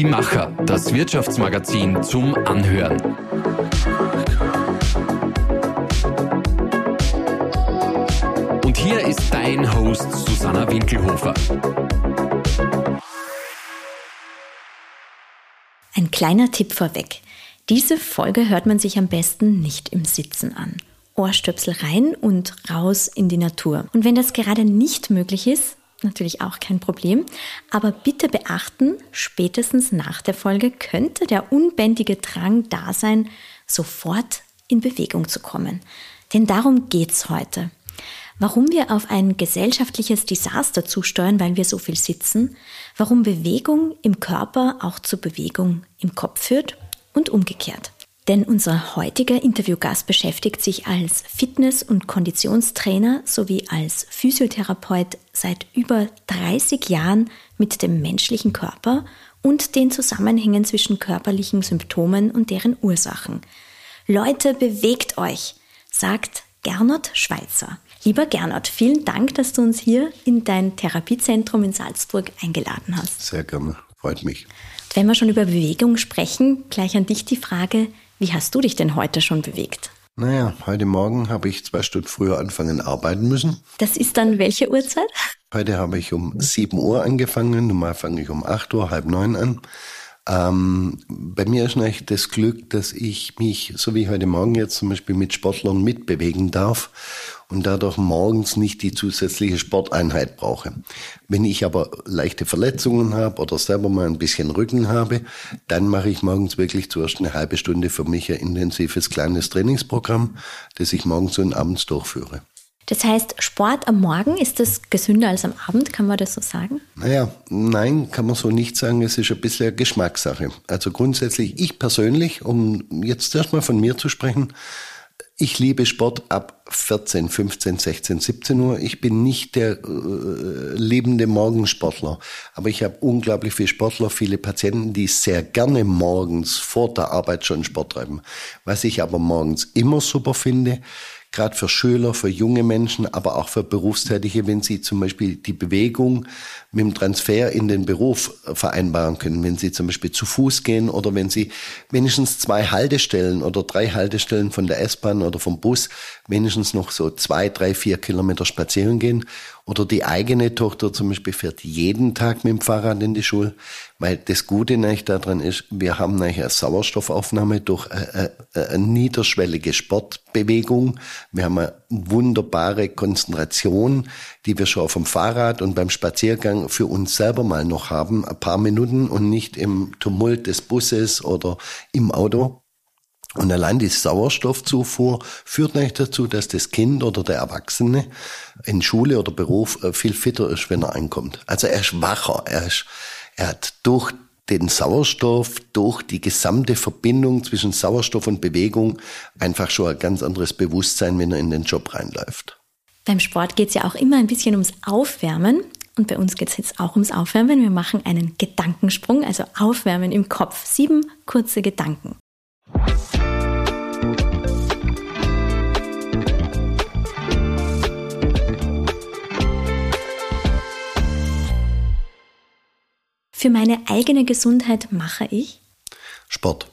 Die Macher, das Wirtschaftsmagazin zum Anhören. Und hier ist dein Host Susanna Winkelhofer. Ein kleiner Tipp vorweg. Diese Folge hört man sich am besten nicht im Sitzen an. Ohrstöpsel rein und raus in die Natur. Und wenn das gerade nicht möglich ist, natürlich auch kein Problem, aber bitte beachten, spätestens nach der Folge könnte der unbändige Drang da sein, sofort in Bewegung zu kommen. Denn darum geht's heute. Warum wir auf ein gesellschaftliches Desaster zusteuern, weil wir so viel sitzen, warum Bewegung im Körper auch zu Bewegung im Kopf führt und umgekehrt. Denn unser heutiger Interviewgast beschäftigt sich als Fitness- und Konditionstrainer sowie als Physiotherapeut seit über 30 Jahren mit dem menschlichen Körper und den Zusammenhängen zwischen körperlichen Symptomen und deren Ursachen. Leute, bewegt euch, sagt Gernot Schweizer. Lieber Gernot, vielen Dank, dass du uns hier in dein Therapiezentrum in Salzburg eingeladen hast. Sehr gerne, freut mich. Wenn wir schon über Bewegung sprechen, gleich an dich die Frage, wie hast du dich denn heute schon bewegt? Naja, heute Morgen habe ich zwei Stunden früher anfangen arbeiten müssen. Das ist dann welche Uhrzeit? Heute habe ich um 7 Uhr angefangen. Normal fange ich um 8 Uhr, halb neun an. Ähm, bei mir ist eigentlich das Glück, dass ich mich, so wie heute Morgen jetzt zum Beispiel mit Sportlern mitbewegen darf und dadurch morgens nicht die zusätzliche Sporteinheit brauche. Wenn ich aber leichte Verletzungen habe oder selber mal ein bisschen Rücken habe, dann mache ich morgens wirklich zuerst eine halbe Stunde für mich ein intensives kleines Trainingsprogramm, das ich morgens und abends durchführe. Das heißt, Sport am Morgen, ist das gesünder als am Abend, kann man das so sagen? Naja, nein, kann man so nicht sagen. Es ist ein bisschen eine Geschmackssache. Also grundsätzlich, ich persönlich, um jetzt erstmal von mir zu sprechen, ich liebe Sport ab 14, 15, 16, 17 Uhr. Ich bin nicht der äh, lebende Morgensportler, aber ich habe unglaublich viele Sportler, viele Patienten, die sehr gerne morgens vor der Arbeit schon Sport treiben. Was ich aber morgens immer super finde, gerade für Schüler, für junge Menschen, aber auch für Berufstätige, wenn sie zum Beispiel die Bewegung mit dem Transfer in den Beruf vereinbaren können, wenn sie zum Beispiel zu Fuß gehen oder wenn sie wenigstens zwei Haltestellen oder drei Haltestellen von der S-Bahn oder vom Bus wenigstens noch so zwei, drei, vier Kilometer spazieren gehen oder die eigene Tochter zum Beispiel fährt jeden Tag mit dem Fahrrad in die Schule, weil das Gute nicht daran ist, wir haben nachher Sauerstoffaufnahme durch eine, eine, eine niederschwellige Sportbewegung. Wir haben eine wunderbare Konzentration, die wir schon auf dem Fahrrad und beim Spaziergang für uns selber mal noch haben, ein paar Minuten und nicht im Tumult des Busses oder im Auto. Und allein die Sauerstoffzufuhr führt nicht dazu, dass das Kind oder der Erwachsene in Schule oder Beruf äh, viel fitter ist, wenn er einkommt. Also er ist wacher, er, ist, er hat durch den Sauerstoff, durch die gesamte Verbindung zwischen Sauerstoff und Bewegung einfach schon ein ganz anderes Bewusstsein, wenn er in den Job reinläuft. Beim Sport geht es ja auch immer ein bisschen ums Aufwärmen. Und bei uns geht es jetzt auch ums Aufwärmen. Wir machen einen Gedankensprung, also Aufwärmen im Kopf. Sieben kurze Gedanken. Für meine eigene Gesundheit mache ich Sport.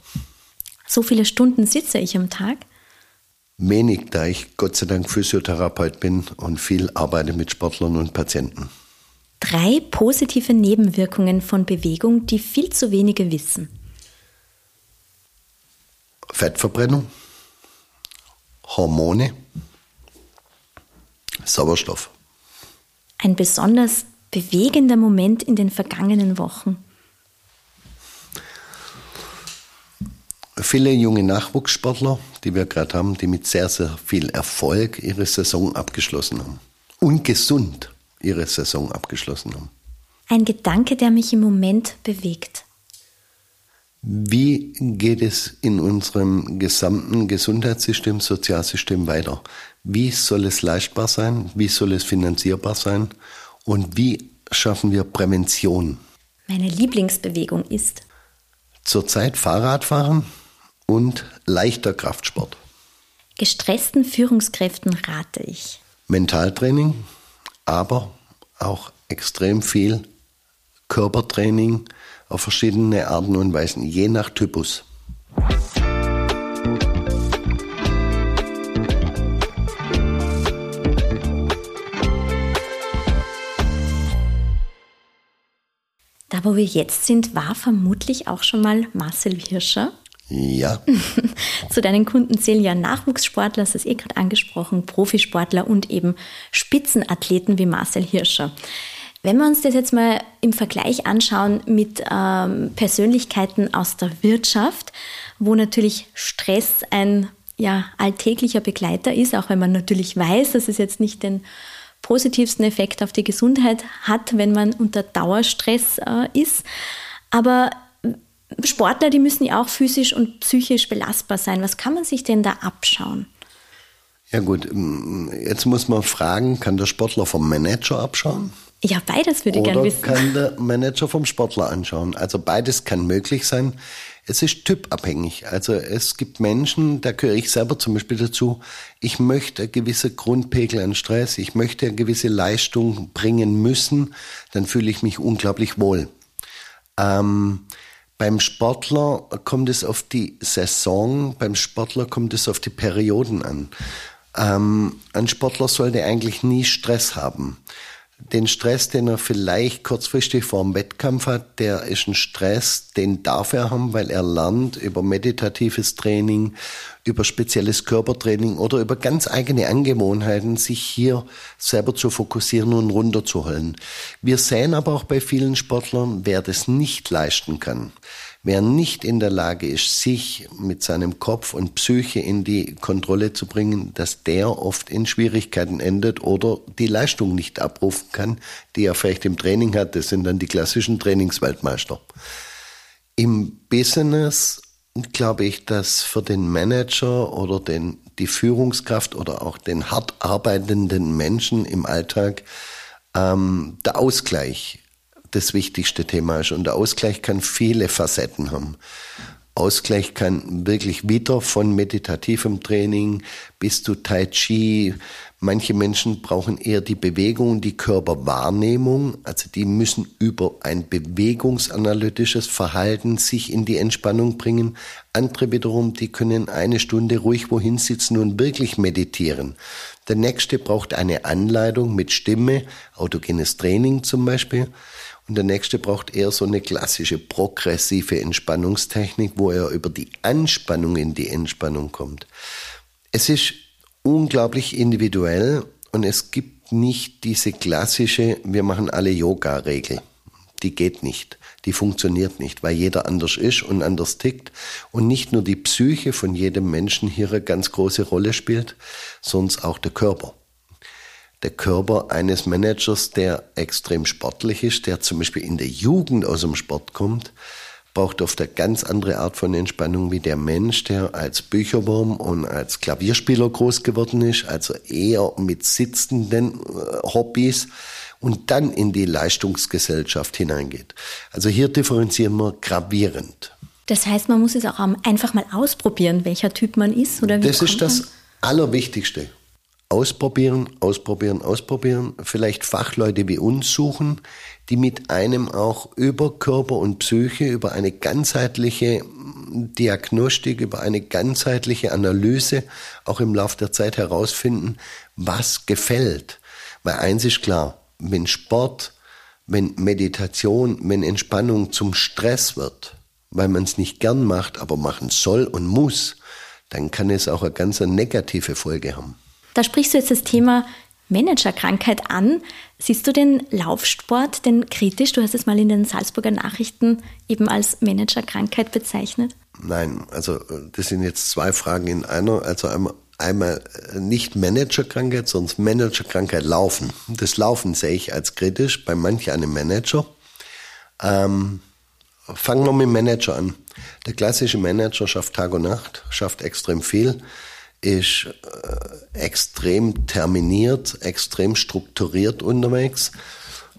So viele Stunden sitze ich am Tag? Wenig, da ich Gott sei Dank Physiotherapeut bin und viel arbeite mit Sportlern und Patienten. Drei positive Nebenwirkungen von Bewegung, die viel zu wenige wissen. Fettverbrennung, Hormone, Sauerstoff. Ein besonders bewegender Moment in den vergangenen Wochen? Viele junge Nachwuchssportler, die wir gerade haben, die mit sehr, sehr viel Erfolg ihre Saison abgeschlossen haben. Und gesund ihre Saison abgeschlossen haben. Ein Gedanke, der mich im Moment bewegt. Wie geht es in unserem gesamten Gesundheitssystem, Sozialsystem weiter? Wie soll es leistbar sein? Wie soll es finanzierbar sein? Und wie schaffen wir Prävention? Meine Lieblingsbewegung ist zurzeit Fahrradfahren und leichter Kraftsport. Gestressten Führungskräften rate ich. Mentaltraining, aber auch extrem viel Körpertraining, auf verschiedene Arten und Weisen, je nach Typus. Da, wo wir jetzt sind, war vermutlich auch schon mal Marcel Hirscher. Ja. Zu deinen Kunden zählen ja Nachwuchssportler, das ist eh gerade angesprochen, Profisportler und eben Spitzenathleten wie Marcel Hirscher. Wenn wir uns das jetzt mal im Vergleich anschauen mit ähm, Persönlichkeiten aus der Wirtschaft, wo natürlich Stress ein ja, alltäglicher Begleiter ist, auch wenn man natürlich weiß, dass es jetzt nicht den positivsten Effekt auf die Gesundheit hat, wenn man unter Dauerstress äh, ist. Aber Sportler, die müssen ja auch physisch und psychisch belastbar sein. Was kann man sich denn da abschauen? Ja gut, jetzt muss man fragen, kann der Sportler vom Manager abschauen? Ja, beides würde ich gerne wissen. Oder kann der Manager vom Sportler anschauen? Also beides kann möglich sein. Es ist typabhängig. Also es gibt Menschen, da gehöre ich selber zum Beispiel dazu, ich möchte eine gewisse Grundpegel an Stress, ich möchte eine gewisse Leistung bringen müssen, dann fühle ich mich unglaublich wohl. Ähm, beim Sportler kommt es auf die Saison, beim Sportler kommt es auf die Perioden an. Ähm, ein Sportler sollte eigentlich nie Stress haben den Stress, den er vielleicht kurzfristig vor dem Wettkampf hat, der ist ein Stress, den darf er haben, weil er lernt über meditatives Training, über spezielles Körpertraining oder über ganz eigene Angewohnheiten, sich hier selber zu fokussieren und runterzuholen. Wir sehen aber auch bei vielen Sportlern, wer das nicht leisten kann, Wer nicht in der Lage ist, sich mit seinem Kopf und Psyche in die Kontrolle zu bringen, dass der oft in Schwierigkeiten endet oder die Leistung nicht abrufen kann, die er vielleicht im Training hat. Das sind dann die klassischen Trainingsweltmeister. Im Business glaube ich, dass für den Manager oder den, die Führungskraft oder auch den hart arbeitenden Menschen im Alltag ähm, der Ausgleich das wichtigste Thema ist. Und der Ausgleich kann viele Facetten haben. Ausgleich kann wirklich wieder von meditativem Training bis zu Tai Chi. Manche Menschen brauchen eher die Bewegung, die Körperwahrnehmung. Also die müssen über ein bewegungsanalytisches Verhalten sich in die Entspannung bringen. Andere wiederum, die können eine Stunde ruhig wohin sitzen und wirklich meditieren. Der nächste braucht eine Anleitung mit Stimme, autogenes Training zum Beispiel. Und der nächste braucht eher so eine klassische progressive Entspannungstechnik, wo er über die Anspannung in die Entspannung kommt. Es ist unglaublich individuell und es gibt nicht diese klassische, wir machen alle Yoga-Regel. Die geht nicht. Die funktioniert nicht, weil jeder anders ist und anders tickt und nicht nur die Psyche von jedem Menschen hier eine ganz große Rolle spielt, sondern auch der Körper der Körper eines Managers, der extrem sportlich ist, der zum Beispiel in der Jugend aus dem Sport kommt, braucht oft eine ganz andere Art von Entspannung wie der Mensch, der als Bücherwurm und als Klavierspieler groß geworden ist, also eher mit sitzenden äh, Hobbys und dann in die Leistungsgesellschaft hineingeht. Also hier differenzieren wir gravierend. Das heißt, man muss es auch einfach mal ausprobieren, welcher Typ man ist oder wie Das ist das Allerwichtigste ausprobieren, ausprobieren, ausprobieren, vielleicht Fachleute wie uns suchen, die mit einem auch über Körper und Psyche, über eine ganzheitliche Diagnostik, über eine ganzheitliche Analyse auch im Laufe der Zeit herausfinden, was gefällt. Weil eins ist klar, wenn Sport, wenn Meditation, wenn Entspannung zum Stress wird, weil man es nicht gern macht, aber machen soll und muss, dann kann es auch eine ganz negative Folge haben. Da sprichst du jetzt das Thema Managerkrankheit an. Siehst du den Laufsport denn kritisch? Du hast es mal in den Salzburger Nachrichten eben als Managerkrankheit bezeichnet. Nein, also das sind jetzt zwei Fragen in einer. Also einmal, einmal nicht Managerkrankheit, sondern Managerkrankheit Laufen. Das Laufen sehe ich als kritisch bei manch einem Manager. Ähm, fangen wir mit dem Manager an. Der klassische Manager schafft Tag und Nacht, schafft extrem viel ist äh, extrem terminiert, extrem strukturiert unterwegs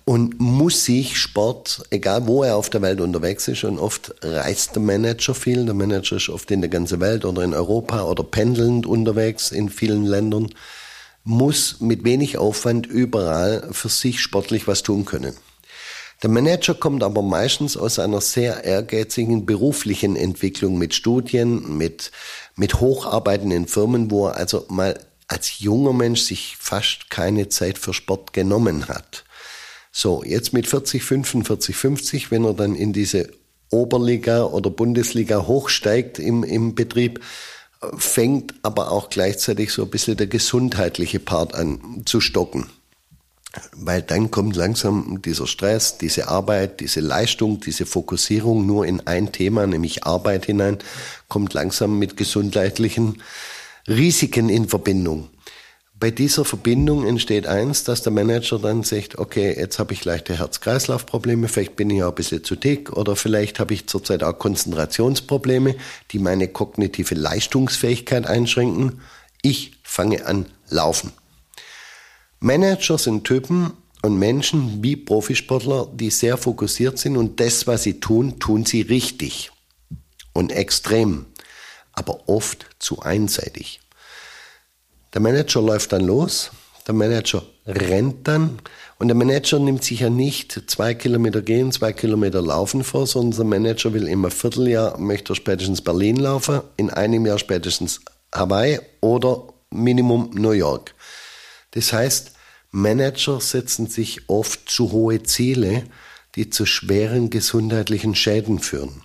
und muss sich Sport, egal wo er auf der Welt unterwegs ist, und oft reist der Manager viel, der Manager ist oft in der ganzen Welt oder in Europa oder pendelnd unterwegs in vielen Ländern, muss mit wenig Aufwand überall für sich sportlich was tun können. Der Manager kommt aber meistens aus einer sehr ehrgeizigen beruflichen Entwicklung mit Studien, mit, mit hocharbeitenden Firmen, wo er also mal als junger Mensch sich fast keine Zeit für Sport genommen hat. So, jetzt mit 40, 45, 50, wenn er dann in diese Oberliga oder Bundesliga hochsteigt im, im Betrieb, fängt aber auch gleichzeitig so ein bisschen der gesundheitliche Part an zu stocken. Weil dann kommt langsam dieser Stress, diese Arbeit, diese Leistung, diese Fokussierung nur in ein Thema, nämlich Arbeit hinein, kommt langsam mit gesundheitlichen Risiken in Verbindung. Bei dieser Verbindung entsteht eins, dass der Manager dann sagt, okay, jetzt habe ich leichte Herz-Kreislauf-Probleme, vielleicht bin ich auch ein bisschen zu dick oder vielleicht habe ich zurzeit auch Konzentrationsprobleme, die meine kognitive Leistungsfähigkeit einschränken. Ich fange an laufen. Manager sind Typen und Menschen wie Profisportler, die sehr fokussiert sind und das, was sie tun, tun sie richtig und extrem, aber oft zu einseitig. Der Manager läuft dann los, der Manager rennt dann und der Manager nimmt sich ja nicht zwei Kilometer gehen, zwei Kilometer laufen vor, sondern der Manager will immer Vierteljahr, möchte spätestens Berlin laufen, in einem Jahr spätestens Hawaii oder Minimum New York. Das heißt, Manager setzen sich oft zu hohe Ziele, die zu schweren gesundheitlichen Schäden führen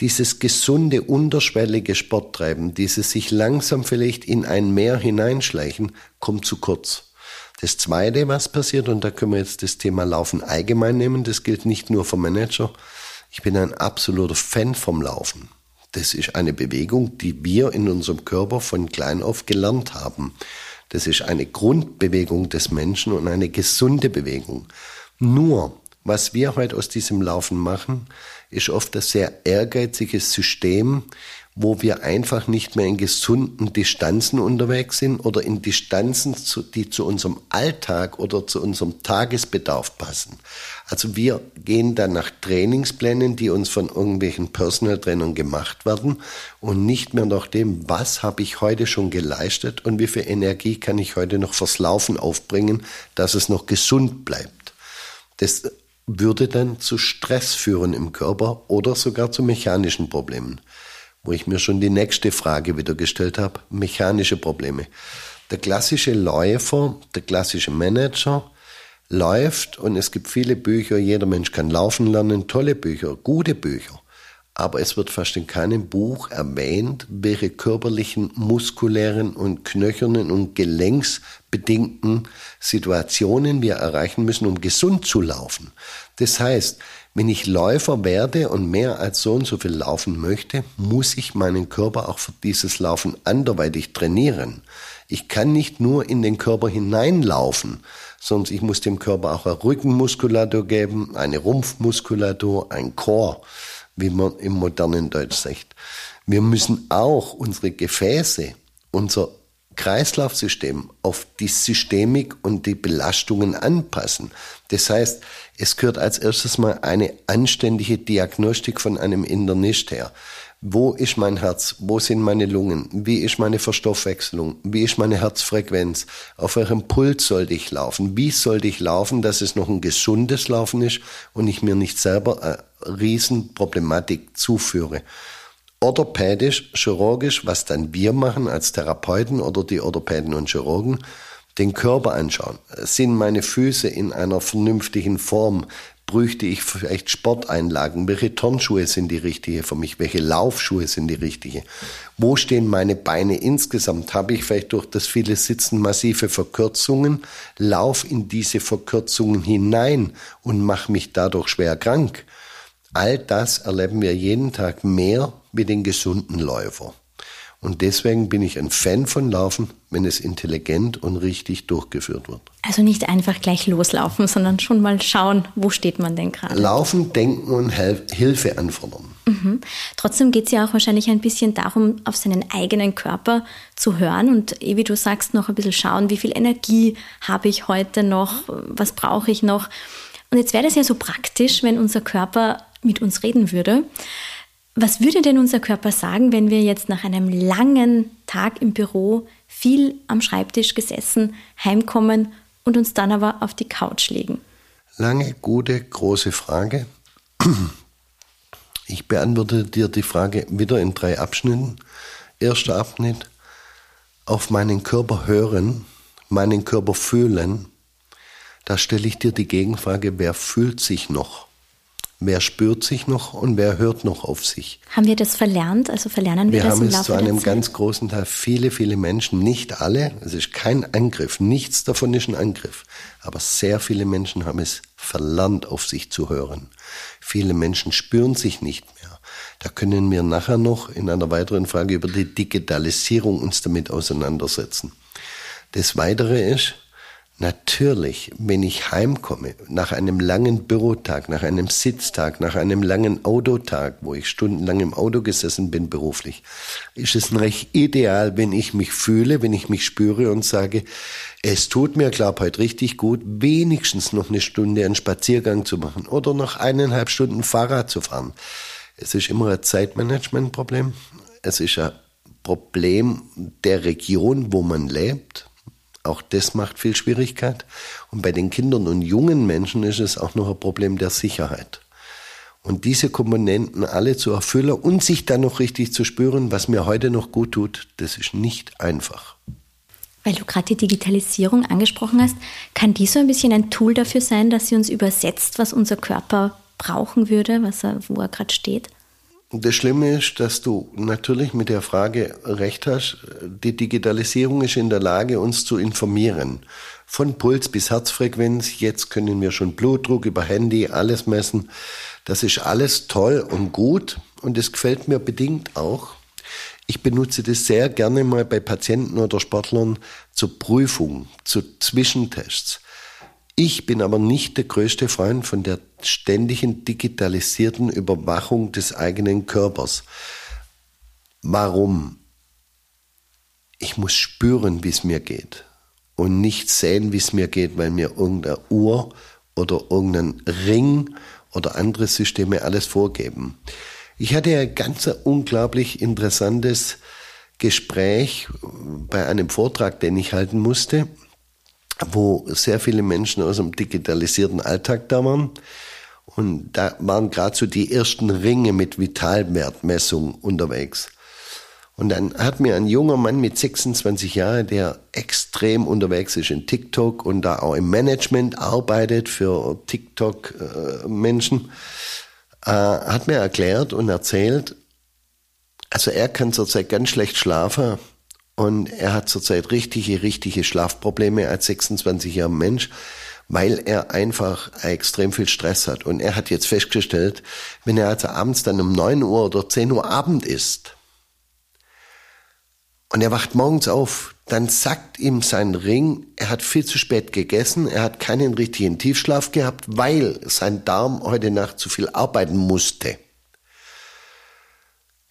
dieses gesunde, unterschwellige Sporttreiben, dieses sich langsam vielleicht in ein Meer hineinschleichen, kommt zu kurz. Das Zweite, was passiert, und da können wir jetzt das Thema Laufen allgemein nehmen, das gilt nicht nur für Manager. Ich bin ein absoluter Fan vom Laufen. Das ist eine Bewegung, die wir in unserem Körper von klein auf gelernt haben. Das ist eine Grundbewegung des Menschen und eine gesunde Bewegung. Nur, was wir heute aus diesem Laufen machen, ist oft ein sehr ehrgeiziges System, wo wir einfach nicht mehr in gesunden Distanzen unterwegs sind oder in Distanzen, die zu unserem Alltag oder zu unserem Tagesbedarf passen. Also wir gehen dann nach Trainingsplänen, die uns von irgendwelchen Personal Trainern gemacht werden und nicht mehr nach dem, was habe ich heute schon geleistet und wie viel Energie kann ich heute noch fürs Laufen aufbringen, dass es noch gesund bleibt. Das würde dann zu Stress führen im Körper oder sogar zu mechanischen Problemen. Wo ich mir schon die nächste Frage wieder gestellt habe, mechanische Probleme. Der klassische Läufer, der klassische Manager läuft und es gibt viele Bücher, jeder Mensch kann laufen lernen, tolle Bücher, gute Bücher aber es wird fast in keinem Buch erwähnt, welche körperlichen, muskulären und knöchernen und gelenksbedingten Situationen wir erreichen müssen, um gesund zu laufen. Das heißt, wenn ich Läufer werde und mehr als so und so viel laufen möchte, muss ich meinen Körper auch für dieses Laufen anderweitig trainieren. Ich kann nicht nur in den Körper hineinlaufen, sondern ich muss dem Körper auch eine Rückenmuskulatur geben, eine Rumpfmuskulatur, ein Chor wie man im modernen Deutsch sagt. Wir müssen auch unsere Gefäße, unser Kreislaufsystem auf die Systemik und die Belastungen anpassen. Das heißt, es gehört als erstes mal eine anständige Diagnostik von einem Internist her. Wo ist mein Herz? Wo sind meine Lungen? Wie ist meine Verstoffwechselung? Wie ist meine Herzfrequenz? Auf welchem Puls sollte ich laufen? Wie sollte ich laufen, dass es noch ein gesundes Laufen ist und ich mir nicht selber eine Riesenproblematik zuführe? Orthopädisch, chirurgisch, was dann wir machen als Therapeuten oder die Orthopäden und Chirurgen, den Körper anschauen. Sind meine Füße in einer vernünftigen Form? bräuchte ich vielleicht Sporteinlagen? Welche Turnschuhe sind die richtige für mich? Welche Laufschuhe sind die richtige? Wo stehen meine Beine insgesamt? Habe ich vielleicht durch das viele Sitzen massive Verkürzungen? Lauf in diese Verkürzungen hinein und mache mich dadurch schwer krank. All das erleben wir jeden Tag mehr mit den gesunden Läufer. Und deswegen bin ich ein Fan von Laufen, wenn es intelligent und richtig durchgeführt wird. Also nicht einfach gleich loslaufen, sondern schon mal schauen, wo steht man denn gerade. Laufen, denken und Hilfe anfordern. Mhm. Trotzdem geht es ja auch wahrscheinlich ein bisschen darum, auf seinen eigenen Körper zu hören und, eh wie du sagst, noch ein bisschen schauen, wie viel Energie habe ich heute noch, was brauche ich noch. Und jetzt wäre das ja so praktisch, wenn unser Körper mit uns reden würde. Was würde denn unser Körper sagen, wenn wir jetzt nach einem langen Tag im Büro viel am Schreibtisch gesessen, heimkommen und uns dann aber auf die Couch legen? Lange, gute, große Frage. Ich beantworte dir die Frage wieder in drei Abschnitten. Erster Abschnitt, auf meinen Körper hören, meinen Körper fühlen. Da stelle ich dir die Gegenfrage, wer fühlt sich noch? Wer spürt sich noch und wer hört noch auf sich? Haben wir das verlernt? Also verlernen wir, wir das im Laufe Wir haben es zu einem ganz großen Teil viele, viele Menschen, nicht alle, es ist kein Angriff, nichts davon ist ein Angriff, aber sehr viele Menschen haben es verlernt, auf sich zu hören. Viele Menschen spüren sich nicht mehr. Da können wir nachher noch in einer weiteren Frage über die Digitalisierung uns damit auseinandersetzen. Das Weitere ist, Natürlich, wenn ich heimkomme, nach einem langen Bürotag, nach einem Sitztag, nach einem langen Autotag, wo ich stundenlang im Auto gesessen bin beruflich, ist es recht ideal, wenn ich mich fühle, wenn ich mich spüre und sage, es tut mir, glaub heute richtig gut, wenigstens noch eine Stunde einen Spaziergang zu machen oder noch eineinhalb Stunden Fahrrad zu fahren. Es ist immer ein Zeitmanagementproblem. Es ist ein Problem der Region, wo man lebt auch das macht viel Schwierigkeit. Und bei den Kindern und jungen Menschen ist es auch noch ein Problem der Sicherheit. Und diese Komponenten alle zu erfüllen und sich dann noch richtig zu spüren, was mir heute noch gut tut, das ist nicht einfach. Weil du gerade die Digitalisierung angesprochen hast, kann die so ein bisschen ein Tool dafür sein, dass sie uns übersetzt, was unser Körper brauchen würde, was er, wo er gerade steht? Das Schlimme ist, dass du natürlich mit der Frage recht hast. Die Digitalisierung ist in der Lage, uns zu informieren. Von Puls bis Herzfrequenz. Jetzt können wir schon Blutdruck über Handy, alles messen. Das ist alles toll und gut. Und es gefällt mir bedingt auch. Ich benutze das sehr gerne mal bei Patienten oder Sportlern zur Prüfung, zu Zwischentests. Ich bin aber nicht der größte Freund von der ständigen digitalisierten Überwachung des eigenen Körpers. Warum? Ich muss spüren, wie es mir geht und nicht sehen, wie es mir geht, weil mir irgendeine Uhr oder irgendein Ring oder andere Systeme alles vorgeben. Ich hatte ein ganz unglaublich interessantes Gespräch bei einem Vortrag, den ich halten musste wo sehr viele Menschen aus dem digitalisierten Alltag da waren. Und da waren gerade so die ersten Ringe mit Vitalwertmessung unterwegs. Und dann hat mir ein junger Mann mit 26 Jahren, der extrem unterwegs ist in TikTok und da auch im Management arbeitet für TikTok-Menschen, äh, hat mir erklärt und erzählt, also er kann zurzeit ganz schlecht schlafen, und er hat zurzeit richtige, richtige Schlafprobleme als 26 Jahre Mensch, weil er einfach extrem viel Stress hat. Und er hat jetzt festgestellt, wenn er also abends dann um 9 Uhr oder 10 Uhr Abend ist und er wacht morgens auf, dann sagt ihm sein Ring, er hat viel zu spät gegessen, er hat keinen richtigen Tiefschlaf gehabt, weil sein Darm heute Nacht zu viel arbeiten musste.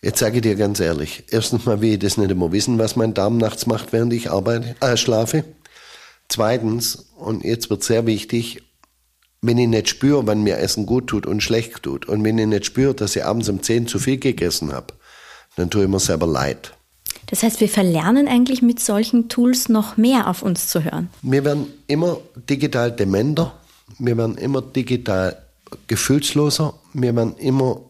Jetzt sage ich dir ganz ehrlich, erstens mal will ich das nicht immer wissen, was mein Darm nachts macht, während ich arbeite, äh, schlafe. Zweitens, und jetzt wird sehr wichtig, wenn ich nicht spüre, wann mir Essen gut tut und schlecht tut, und wenn ich nicht spüre, dass ich abends um 10 zu viel gegessen habe, dann tue ich mir selber leid. Das heißt, wir verlernen eigentlich mit solchen Tools noch mehr auf uns zu hören. Wir werden immer digital dementer, wir werden immer digital gefühlsloser, wir werden immer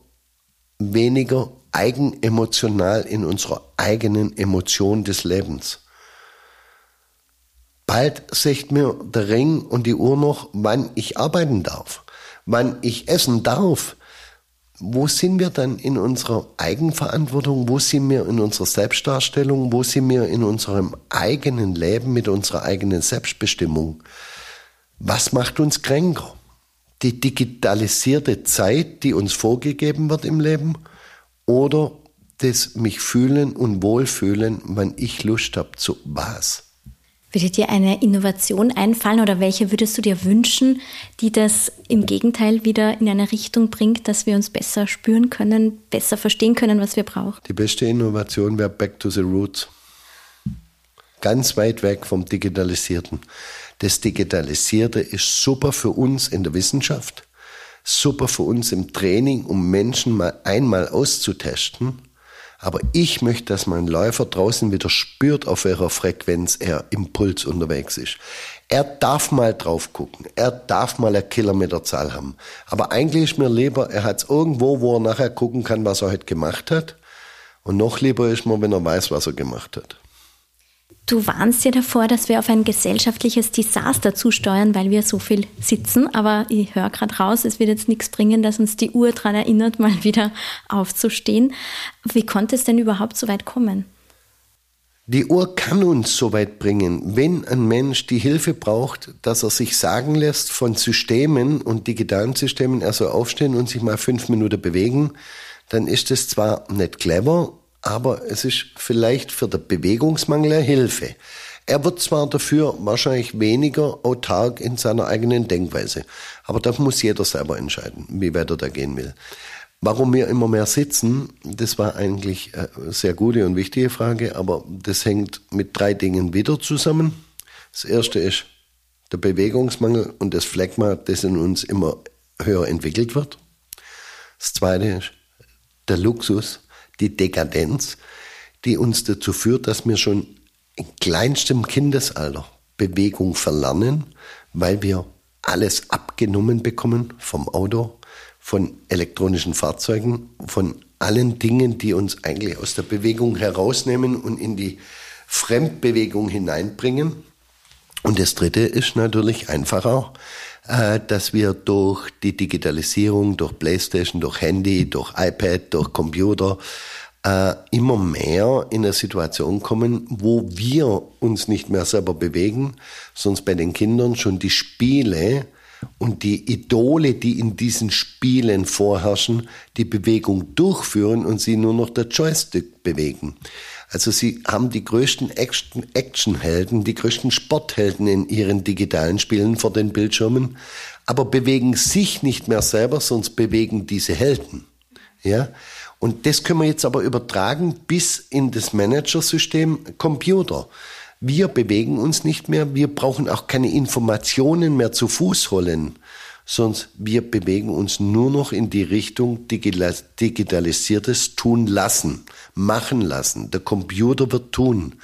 weniger eigenemotional in unserer eigenen Emotion des Lebens. Bald sagt mir der Ring und die Uhr noch, wann ich arbeiten darf, wann ich essen darf. Wo sind wir dann in unserer Eigenverantwortung? Wo sind wir in unserer Selbstdarstellung? Wo sind wir in unserem eigenen Leben mit unserer eigenen Selbstbestimmung? Was macht uns kränker? Die digitalisierte Zeit, die uns vorgegeben wird im Leben? Oder das mich fühlen und wohlfühlen, wann ich Lust habe zu was. Würde dir eine Innovation einfallen oder welche würdest du dir wünschen, die das im Gegenteil wieder in eine Richtung bringt, dass wir uns besser spüren können, besser verstehen können, was wir brauchen? Die beste Innovation wäre Back to the Roots. Ganz weit weg vom Digitalisierten. Das Digitalisierte ist super für uns in der Wissenschaft super für uns im Training, um Menschen mal einmal auszutesten. Aber ich möchte, dass mein Läufer draußen wieder spürt, auf welcher Frequenz er im Puls unterwegs ist. Er darf mal drauf gucken. Er darf mal eine Kilometerzahl haben. Aber eigentlich ist mir lieber, er hat es irgendwo, wo er nachher gucken kann, was er heute gemacht hat. Und noch lieber ist mir, wenn er weiß, was er gemacht hat. Du warnst ja davor, dass wir auf ein gesellschaftliches Desaster zusteuern, weil wir so viel sitzen. Aber ich höre gerade raus, es wird jetzt nichts bringen, dass uns die Uhr daran erinnert, mal wieder aufzustehen. Wie konnte es denn überhaupt so weit kommen? Die Uhr kann uns so weit bringen, wenn ein Mensch die Hilfe braucht, dass er sich sagen lässt von Systemen und digitalen Systemen, er soll aufstehen und sich mal fünf Minuten bewegen, dann ist es zwar nicht clever, aber es ist vielleicht für den Bewegungsmangel eine Hilfe. Er wird zwar dafür wahrscheinlich weniger autark in seiner eigenen Denkweise, aber das muss jeder selber entscheiden, wie weit er da gehen will. Warum wir immer mehr sitzen, das war eigentlich eine sehr gute und wichtige Frage, aber das hängt mit drei Dingen wieder zusammen. Das erste ist der Bewegungsmangel und das Phlegma, das in uns immer höher entwickelt wird. Das zweite ist der Luxus, die Dekadenz, die uns dazu führt, dass wir schon in kleinstem Kindesalter Bewegung verlernen, weil wir alles abgenommen bekommen vom Auto, von elektronischen Fahrzeugen, von allen Dingen, die uns eigentlich aus der Bewegung herausnehmen und in die Fremdbewegung hineinbringen. Und das Dritte ist natürlich einfach auch, dass wir durch die Digitalisierung, durch Playstation, durch Handy, durch iPad, durch Computer äh, immer mehr in eine Situation kommen, wo wir uns nicht mehr selber bewegen, sonst bei den Kindern schon die Spiele und die Idole, die in diesen Spielen vorherrschen, die Bewegung durchführen und sie nur noch der Joystick bewegen. Also sie haben die größten Actionhelden, die größten Sporthelden in ihren digitalen Spielen vor den Bildschirmen, aber bewegen sich nicht mehr selber, sonst bewegen diese Helden. Ja? Und das können wir jetzt aber übertragen bis in das Managersystem Computer. Wir bewegen uns nicht mehr, wir brauchen auch keine Informationen mehr zu Fuß holen, sondern wir bewegen uns nur noch in die Richtung digitalisiertes tun lassen, machen lassen. Der Computer wird tun.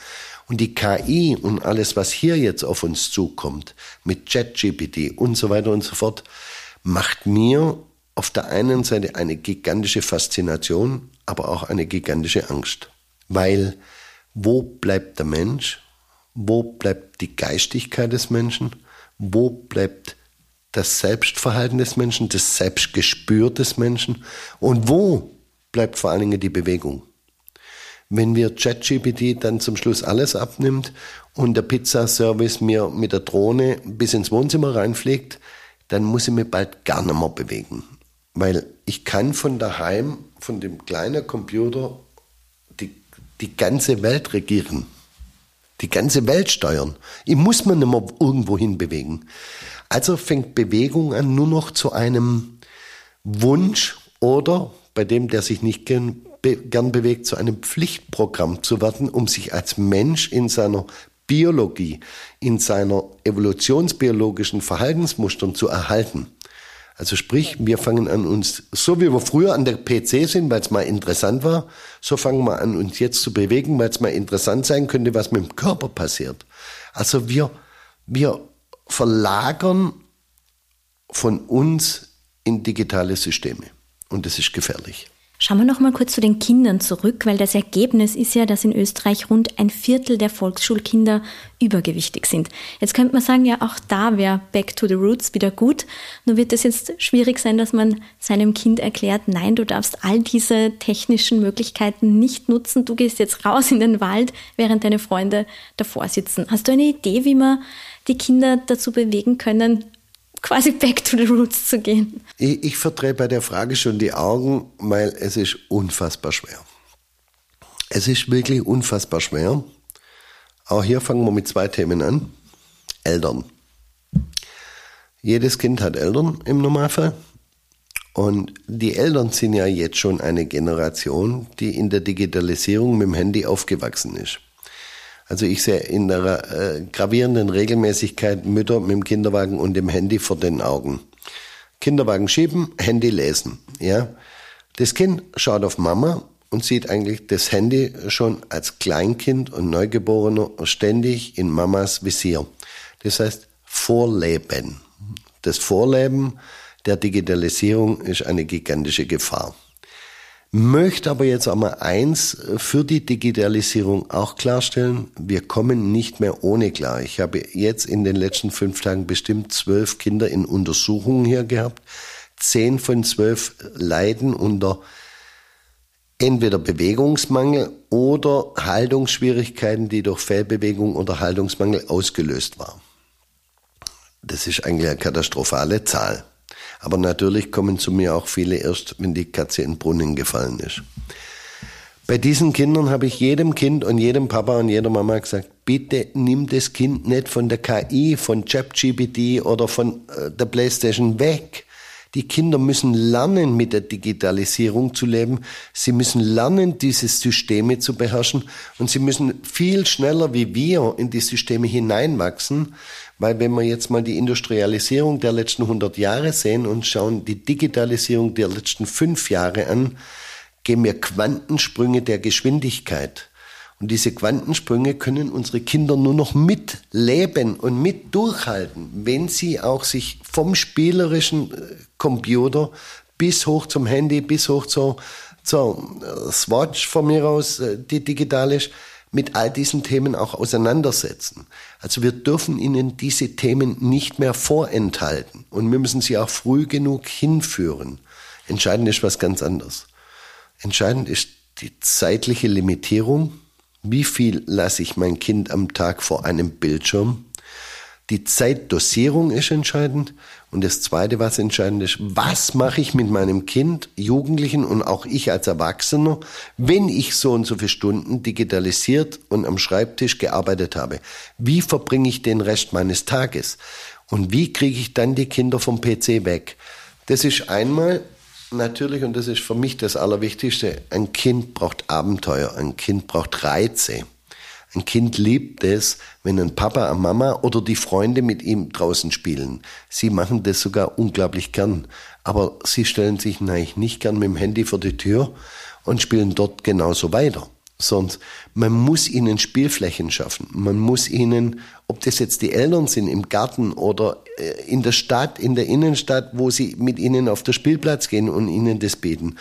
Und die KI und alles, was hier jetzt auf uns zukommt, mit ChatGPT und so weiter und so fort, macht mir auf der einen Seite eine gigantische Faszination, aber auch eine gigantische Angst. Weil wo bleibt der Mensch wo bleibt die Geistigkeit des Menschen? Wo bleibt das Selbstverhalten des Menschen, das Selbstgespür des Menschen? Und wo bleibt vor allen Dingen die Bewegung? Wenn wir ChatGPT dann zum Schluss alles abnimmt und der Pizzaservice mir mit der Drohne bis ins Wohnzimmer reinfliegt, dann muss ich mich bald gar nicht mehr bewegen. Weil ich kann von daheim, von dem kleinen Computer, die, die ganze Welt regieren die ganze Welt steuern. Ich muss mir nicht mehr irgendwo hin bewegen. Also fängt Bewegung an nur noch zu einem Wunsch oder bei dem, der sich nicht gern, be, gern bewegt, zu einem Pflichtprogramm zu werden, um sich als Mensch in seiner Biologie, in seiner evolutionsbiologischen Verhaltensmustern zu erhalten. Also sprich, wir fangen an uns, so wie wir früher an der PC sind, weil es mal interessant war, so fangen wir an uns jetzt zu bewegen, weil es mal interessant sein könnte, was mit dem Körper passiert. Also wir, wir verlagern von uns in digitale Systeme. Und das ist gefährlich. Schauen wir noch mal kurz zu den Kindern zurück, weil das Ergebnis ist ja, dass in Österreich rund ein Viertel der Volksschulkinder übergewichtig sind. Jetzt könnte man sagen, ja, auch da wäre Back to the Roots wieder gut. Nur wird es jetzt schwierig sein, dass man seinem Kind erklärt, nein, du darfst all diese technischen Möglichkeiten nicht nutzen. Du gehst jetzt raus in den Wald, während deine Freunde davor sitzen. Hast du eine Idee, wie man die Kinder dazu bewegen können, quasi back to the roots zu gehen. Ich, ich verdrehe bei der Frage schon die Augen, weil es ist unfassbar schwer. Es ist wirklich unfassbar schwer. Auch hier fangen wir mit zwei Themen an. Eltern. Jedes Kind hat Eltern im Normalfall. Und die Eltern sind ja jetzt schon eine Generation, die in der Digitalisierung mit dem Handy aufgewachsen ist. Also ich sehe in der äh, gravierenden Regelmäßigkeit Mütter mit dem Kinderwagen und dem Handy vor den Augen. Kinderwagen schieben, Handy lesen, ja. Das Kind schaut auf Mama und sieht eigentlich das Handy schon als Kleinkind und Neugeborener ständig in Mamas Visier. Das heißt Vorleben. Das Vorleben der Digitalisierung ist eine gigantische Gefahr. Möchte aber jetzt einmal eins für die Digitalisierung auch klarstellen. Wir kommen nicht mehr ohne klar. Ich habe jetzt in den letzten fünf Tagen bestimmt zwölf Kinder in Untersuchungen hier gehabt. Zehn von zwölf leiden unter entweder Bewegungsmangel oder Haltungsschwierigkeiten, die durch Fehlbewegung oder Haltungsmangel ausgelöst waren. Das ist eigentlich eine katastrophale Zahl. Aber natürlich kommen zu mir auch viele erst, wenn die Katze in den Brunnen gefallen ist. Bei diesen Kindern habe ich jedem Kind und jedem Papa und jeder Mama gesagt, bitte nimm das Kind nicht von der KI, von ChatGPT oder von äh, der Playstation weg. Die Kinder müssen lernen, mit der Digitalisierung zu leben. Sie müssen lernen, diese Systeme zu beherrschen. Und sie müssen viel schneller wie wir in die Systeme hineinwachsen. Weil wenn wir jetzt mal die Industrialisierung der letzten 100 Jahre sehen und schauen die Digitalisierung der letzten fünf Jahre an, gehen wir Quantensprünge der Geschwindigkeit. Und diese Quantensprünge können unsere Kinder nur noch mitleben und mit durchhalten, wenn sie auch sich vom spielerischen äh, Computer bis hoch zum Handy, bis hoch zur, zur äh, Swatch von mir aus, äh, die digital ist, mit all diesen Themen auch auseinandersetzen. Also wir dürfen ihnen diese Themen nicht mehr vorenthalten und wir müssen sie auch früh genug hinführen. Entscheidend ist was ganz anderes. Entscheidend ist die zeitliche Limitierung wie viel lasse ich mein Kind am Tag vor einem Bildschirm? Die Zeitdosierung ist entscheidend. Und das Zweite, was entscheidend ist, was mache ich mit meinem Kind, Jugendlichen und auch ich als Erwachsener, wenn ich so und so viele Stunden digitalisiert und am Schreibtisch gearbeitet habe? Wie verbringe ich den Rest meines Tages? Und wie kriege ich dann die Kinder vom PC weg? Das ist einmal natürlich, und das ist für mich das Allerwichtigste, ein Kind braucht Abenteuer, ein Kind braucht Reize. Ein Kind liebt es, wenn ein Papa, eine Mama oder die Freunde mit ihm draußen spielen. Sie machen das sogar unglaublich gern. Aber sie stellen sich eigentlich nicht gern mit dem Handy vor die Tür und spielen dort genauso weiter. Sonst man muss ihnen Spielflächen schaffen. Man muss ihnen, ob das jetzt die Eltern sind im Garten oder äh, in der Stadt, in der Innenstadt, wo sie mit ihnen auf den Spielplatz gehen und ihnen das bieten.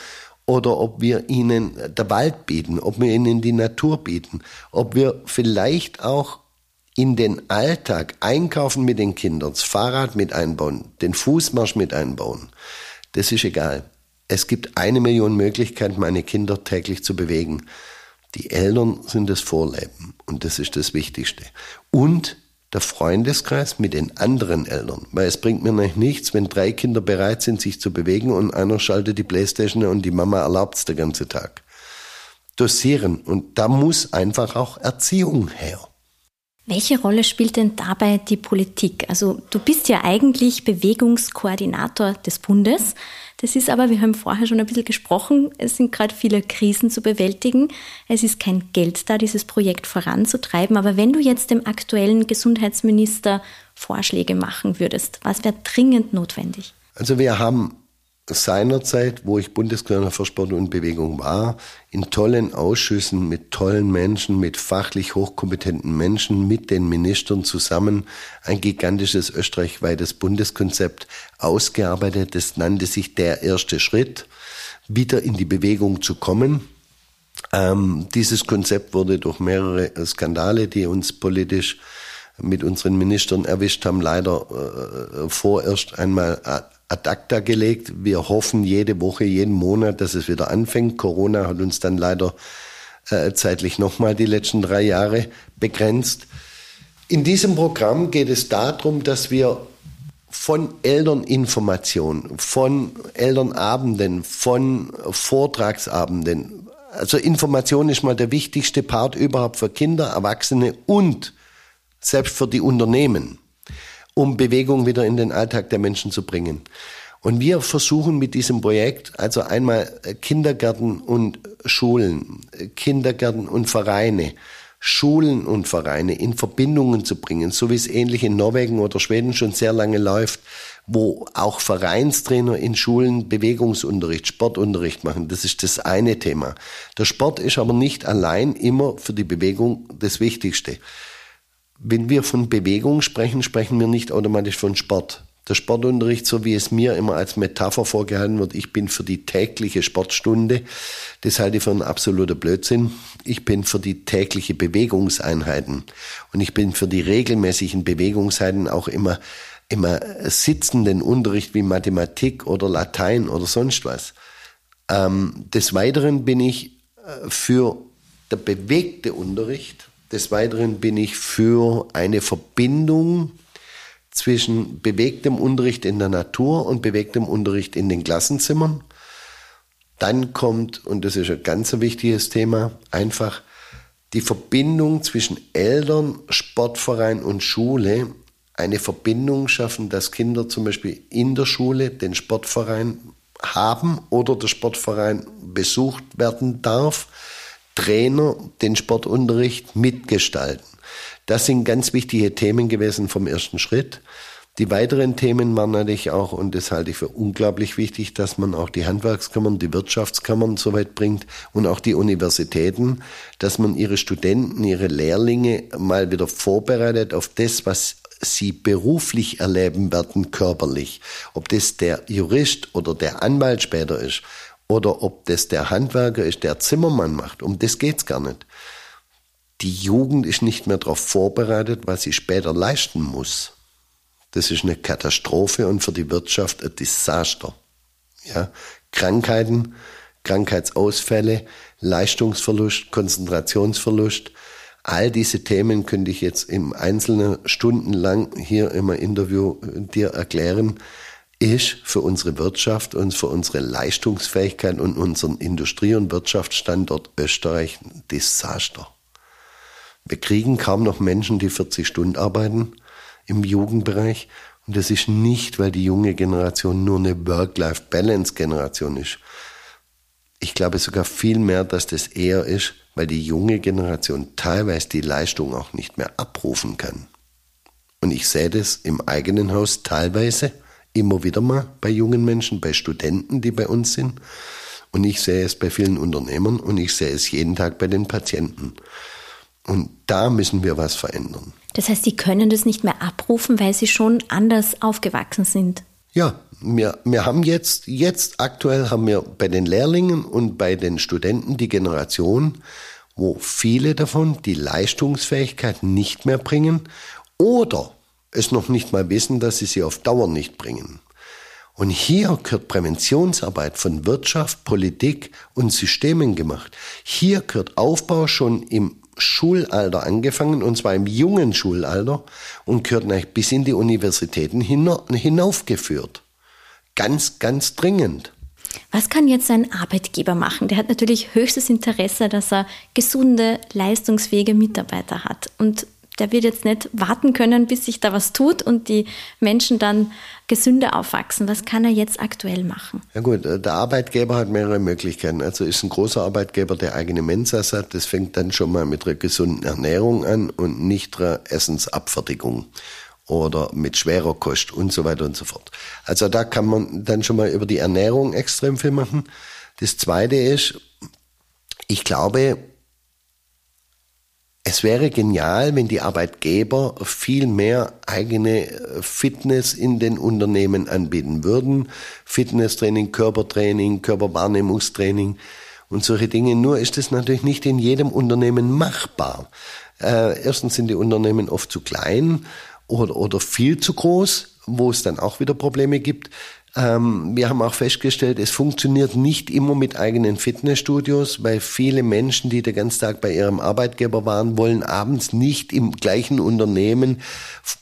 Oder ob wir ihnen der Wald bieten, ob wir ihnen die Natur bieten, ob wir vielleicht auch in den Alltag einkaufen mit den Kindern, das Fahrrad mit einbauen, den Fußmarsch mit einbauen. Das ist egal. Es gibt eine Million Möglichkeiten, meine Kinder täglich zu bewegen. Die Eltern sind das Vorleben und das ist das Wichtigste. Und der Freundeskreis mit den anderen Eltern. Weil es bringt mir nicht nichts, wenn drei Kinder bereit sind, sich zu bewegen und einer schaltet die Playstation und die Mama erlaubt es den ganzen Tag. Dosieren. Und da muss einfach auch Erziehung her. Welche Rolle spielt denn dabei die Politik? Also du bist ja eigentlich Bewegungskoordinator des Bundes. Das ist aber, wir haben vorher schon ein bisschen gesprochen, es sind gerade viele Krisen zu bewältigen. Es ist kein Geld da, dieses Projekt voranzutreiben. Aber wenn du jetzt dem aktuellen Gesundheitsminister Vorschläge machen würdest, was wäre dringend notwendig? Also wir haben seinerzeit, wo ich Bundeskanzler für Sport und Bewegung war, in tollen Ausschüssen mit tollen Menschen, mit fachlich hochkompetenten Menschen, mit den Ministern zusammen ein gigantisches österreichweites Bundeskonzept ausgearbeitet. Das nannte sich der erste Schritt, wieder in die Bewegung zu kommen. Ähm, dieses Konzept wurde durch mehrere Skandale, die uns politisch mit unseren Ministern erwischt haben, leider äh, vorerst einmal ad acta gelegt. Wir hoffen jede Woche, jeden Monat, dass es wieder anfängt. Corona hat uns dann leider äh, zeitlich nochmal die letzten drei Jahre begrenzt. In diesem Programm geht es darum, dass wir von Elterninformation, von Elternabenden, von Vortragsabenden, also Information ist mal der wichtigste Part überhaupt für Kinder, Erwachsene und selbst für die Unternehmen um Bewegung wieder in den Alltag der Menschen zu bringen. Und wir versuchen mit diesem Projekt also einmal Kindergärten und Schulen, Kindergärten und Vereine, Schulen und Vereine in Verbindungen zu bringen, so wie es ähnlich in Norwegen oder Schweden schon sehr lange läuft, wo auch Vereinstrainer in Schulen Bewegungsunterricht, Sportunterricht machen. Das ist das eine Thema. Der Sport ist aber nicht allein immer für die Bewegung das Wichtigste. Wenn wir von Bewegung sprechen, sprechen wir nicht automatisch von Sport. Der Sportunterricht, so wie es mir immer als Metapher vorgehalten wird, ich bin für die tägliche Sportstunde, das halte ich für einen absoluter Blödsinn. Ich bin für die tägliche Bewegungseinheiten und ich bin für die regelmäßigen Bewegungseinheiten auch immer immer sitzenden Unterricht wie Mathematik oder Latein oder sonst was. Ähm, des Weiteren bin ich äh, für der bewegte Unterricht. Des Weiteren bin ich für eine Verbindung zwischen bewegtem Unterricht in der Natur und bewegtem Unterricht in den Klassenzimmern. Dann kommt, und das ist ein ganz wichtiges Thema, einfach die Verbindung zwischen Eltern, Sportverein und Schule eine Verbindung schaffen, dass Kinder zum Beispiel in der Schule den Sportverein haben oder der Sportverein besucht werden darf, Trainer den Sportunterricht mitgestalten. Das sind ganz wichtige Themen gewesen vom ersten Schritt. Die weiteren Themen waren natürlich auch, und das halte ich für unglaublich wichtig, dass man auch die Handwerkskammern, die Wirtschaftskammern so weit bringt und auch die Universitäten, dass man ihre Studenten, ihre Lehrlinge mal wieder vorbereitet auf das, was sie beruflich erleben werden, körperlich. Ob das der Jurist oder der Anwalt später ist oder ob das der Handwerker ist, der Zimmermann macht. Um das geht's gar nicht. Die Jugend ist nicht mehr darauf vorbereitet, was sie später leisten muss. Das ist eine Katastrophe und für die Wirtschaft ein Desaster. Ja? Krankheiten, Krankheitsausfälle, Leistungsverlust, Konzentrationsverlust, All diese Themen könnte ich jetzt im Einzelnen stundenlang hier im Interview dir erklären, ist für unsere Wirtschaft und für unsere Leistungsfähigkeit und unseren Industrie- und Wirtschaftsstandort Österreich ein Desaster. Wir kriegen kaum noch Menschen, die 40 Stunden arbeiten im Jugendbereich. Und das ist nicht, weil die junge Generation nur eine Work-Life-Balance-Generation ist. Ich glaube sogar viel mehr, dass das eher ist, weil die junge Generation teilweise die Leistung auch nicht mehr abrufen kann. Und ich sehe das im eigenen Haus teilweise immer wieder mal bei jungen Menschen, bei Studenten, die bei uns sind. Und ich sehe es bei vielen Unternehmern und ich sehe es jeden Tag bei den Patienten. Und da müssen wir was verändern. Das heißt, Sie können das nicht mehr abrufen, weil Sie schon anders aufgewachsen sind. Ja, wir, wir haben jetzt, jetzt aktuell haben wir bei den Lehrlingen und bei den Studenten die Generation, wo viele davon die Leistungsfähigkeit nicht mehr bringen oder es noch nicht mal wissen, dass sie sie auf Dauer nicht bringen. Und hier gehört Präventionsarbeit von Wirtschaft, Politik und Systemen gemacht. Hier gehört Aufbau schon im Schulalter angefangen, und zwar im jungen Schulalter, und gehört bis in die Universitäten hinaufgeführt. Ganz, ganz dringend. Was kann jetzt ein Arbeitgeber machen? Der hat natürlich höchstes Interesse, dass er gesunde, leistungsfähige Mitarbeiter hat. Und der wird jetzt nicht warten können, bis sich da was tut und die Menschen dann gesünder aufwachsen. Was kann er jetzt aktuell machen? Ja gut, äh, der Arbeitgeber hat mehrere Möglichkeiten. Also ist ein großer Arbeitgeber, der eigene Mensas hat. Das fängt dann schon mal mit einer gesunden Ernährung an und nicht einer Essensabfertigung oder mit schwerer Kost und so weiter und so fort. Also da kann man dann schon mal über die Ernährung extrem viel machen. Das zweite ist, ich glaube, es wäre genial, wenn die Arbeitgeber viel mehr eigene Fitness in den Unternehmen anbieten würden. Fitnesstraining, Körpertraining, Körperwahrnehmungstraining und solche Dinge. Nur ist es natürlich nicht in jedem Unternehmen machbar. Äh, erstens sind die Unternehmen oft zu klein oder, oder viel zu groß, wo es dann auch wieder Probleme gibt. Ähm, wir haben auch festgestellt, es funktioniert nicht immer mit eigenen Fitnessstudios, weil viele Menschen, die den ganzen Tag bei ihrem Arbeitgeber waren, wollen abends nicht im gleichen Unternehmen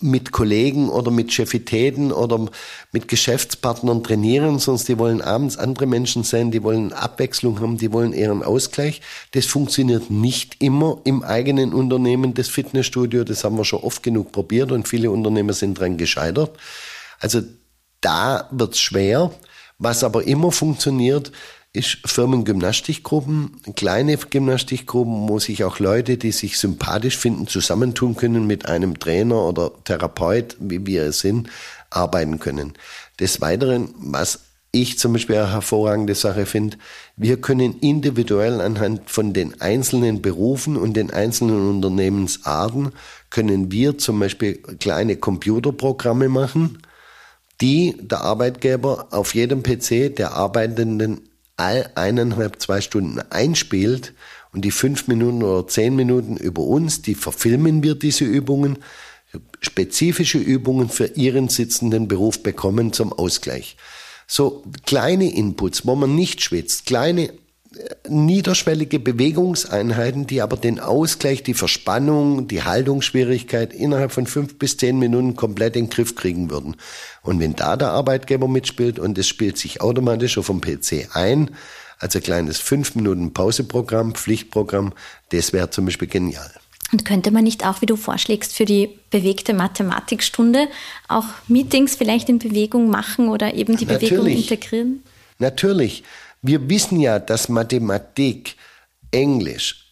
mit Kollegen oder mit Chefitäten oder mit Geschäftspartnern trainieren, sondern die wollen abends andere Menschen sein, die wollen Abwechslung haben, die wollen ihren Ausgleich. Das funktioniert nicht immer im eigenen Unternehmen, das Fitnessstudio. Das haben wir schon oft genug probiert und viele Unternehmer sind dran gescheitert. Also da wird's schwer. Was aber immer funktioniert, ist Firmengymnastikgruppen, kleine Gymnastikgruppen, wo sich auch Leute, die sich sympathisch finden, zusammentun können mit einem Trainer oder Therapeut, wie wir es sind, arbeiten können. Des Weiteren, was ich zum Beispiel eine hervorragende Sache finde, wir können individuell anhand von den einzelnen Berufen und den einzelnen Unternehmensarten, können wir zum Beispiel kleine Computerprogramme machen, die der Arbeitgeber auf jedem PC der Arbeitenden all eineinhalb, zwei Stunden einspielt und die fünf Minuten oder zehn Minuten über uns, die verfilmen wir diese Übungen, spezifische Übungen für ihren sitzenden Beruf bekommen zum Ausgleich. So kleine Inputs, wo man nicht schwitzt, kleine niederschwellige Bewegungseinheiten, die aber den Ausgleich, die Verspannung, die Haltungsschwierigkeit innerhalb von fünf bis zehn Minuten komplett in den Griff kriegen würden. Und wenn da der Arbeitgeber mitspielt und es spielt sich automatisch auf dem PC ein, also kleines fünf Minuten Pauseprogramm, Pflichtprogramm, das wäre zum Beispiel genial. Und könnte man nicht auch, wie du vorschlägst, für die bewegte Mathematikstunde auch Meetings vielleicht in Bewegung machen oder eben die Natürlich. Bewegung integrieren? Natürlich. Wir wissen ja, dass Mathematik, Englisch,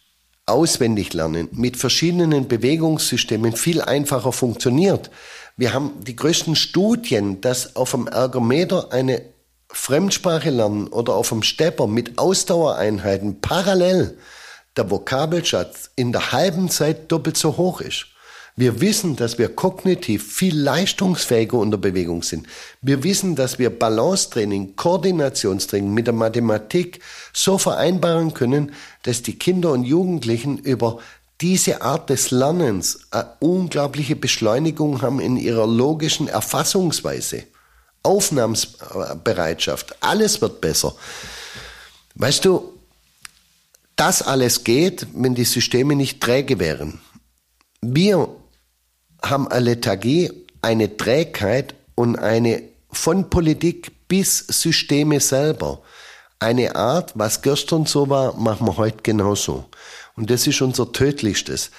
auswendig lernen mit verschiedenen Bewegungssystemen viel einfacher funktioniert. Wir haben die größten Studien, dass auf dem Ergometer eine Fremdsprache lernen oder auf dem Stepper mit Ausdauereinheiten parallel der Vokabelschatz in der halben Zeit doppelt so hoch ist. Wir wissen, dass wir kognitiv viel leistungsfähiger unter Bewegung sind. Wir wissen, dass wir Balancetraining, Koordinationstraining mit der Mathematik so vereinbaren können, dass die Kinder und Jugendlichen über diese Art des Lernens eine unglaubliche Beschleunigung haben in ihrer logischen Erfassungsweise. Aufnahmsbereitschaft, alles wird besser. Weißt du, das alles geht, wenn die Systeme nicht träge wären. Wir haben eine Lethargie, eine Trägheit und eine von Politik bis Systeme selber. Eine Art, was gestern so war, machen wir heute genauso. Und das ist unser tödlichstes.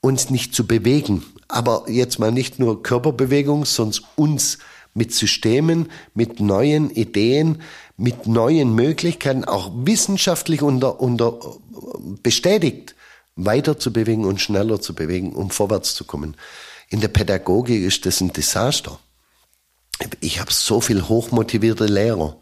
Uns nicht zu bewegen. Aber jetzt mal nicht nur Körperbewegung, sondern uns mit Systemen, mit neuen Ideen, mit neuen Möglichkeiten, auch wissenschaftlich unter, unter bestätigt, weiter zu bewegen und schneller zu bewegen, um vorwärts zu kommen. In der Pädagogik ist das ein Desaster. Ich habe so viel hochmotivierte Lehrer,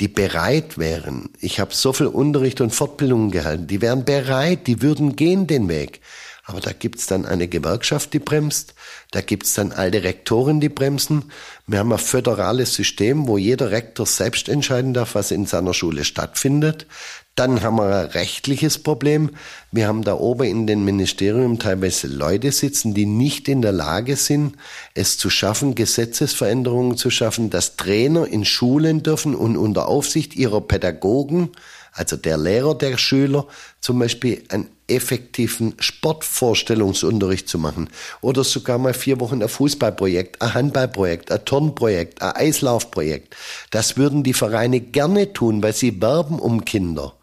die bereit wären. Ich habe so viel Unterricht und Fortbildungen gehalten. Die wären bereit, die würden gehen den Weg. Aber da gibt's dann eine Gewerkschaft, die bremst. Da gibt's dann alte Rektoren, die bremsen. Wir haben ein föderales System, wo jeder Rektor selbst entscheiden darf, was in seiner Schule stattfindet. Dann haben wir ein rechtliches Problem. Wir haben da oben in den Ministerien teilweise Leute sitzen, die nicht in der Lage sind, es zu schaffen, Gesetzesveränderungen zu schaffen, dass Trainer in Schulen dürfen und unter Aufsicht ihrer Pädagogen also der Lehrer der Schüler, zum Beispiel einen effektiven Sportvorstellungsunterricht zu machen oder sogar mal vier Wochen ein Fußballprojekt, ein Handballprojekt, ein Turnprojekt, ein Eislaufprojekt. Das würden die Vereine gerne tun, weil sie werben um Kinder.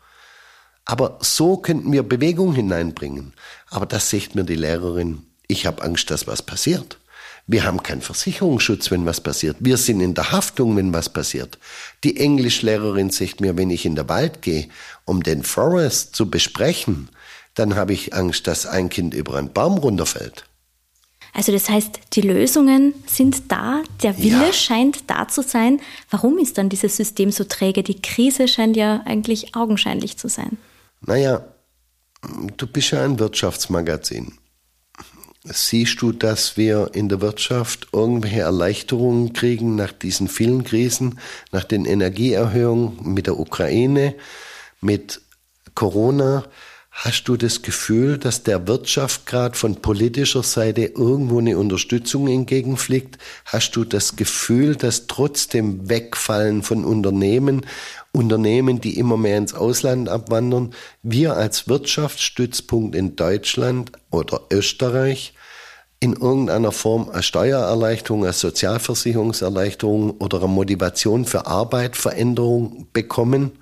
Aber so könnten wir Bewegung hineinbringen. Aber das sagt mir die Lehrerin. Ich habe Angst, dass was passiert. Wir haben keinen Versicherungsschutz, wenn was passiert. Wir sind in der Haftung, wenn was passiert. Die Englischlehrerin sagt mir, wenn ich in den Wald gehe, um den Forest zu besprechen, dann habe ich Angst, dass ein Kind über einen Baum runterfällt. Also das heißt, die Lösungen sind da, der Wille ja. scheint da zu sein. Warum ist dann dieses System so träge? Die Krise scheint ja eigentlich augenscheinlich zu sein. Naja, du bist ja ein Wirtschaftsmagazin. Siehst du, dass wir in der Wirtschaft irgendwelche Erleichterungen kriegen nach diesen vielen Krisen, nach den Energieerhöhungen mit der Ukraine, mit Corona? Hast du das Gefühl, dass der Wirtschaft gerade von politischer Seite irgendwo eine Unterstützung entgegenfliegt? Hast du das Gefühl, dass trotz dem Wegfallen von Unternehmen, Unternehmen, die immer mehr ins Ausland abwandern, wir als Wirtschaftsstützpunkt in Deutschland oder Österreich in irgendeiner Form eine Steuererleichterung, eine Sozialversicherungserleichterung oder eine Motivation für Arbeit, Veränderung bekommen?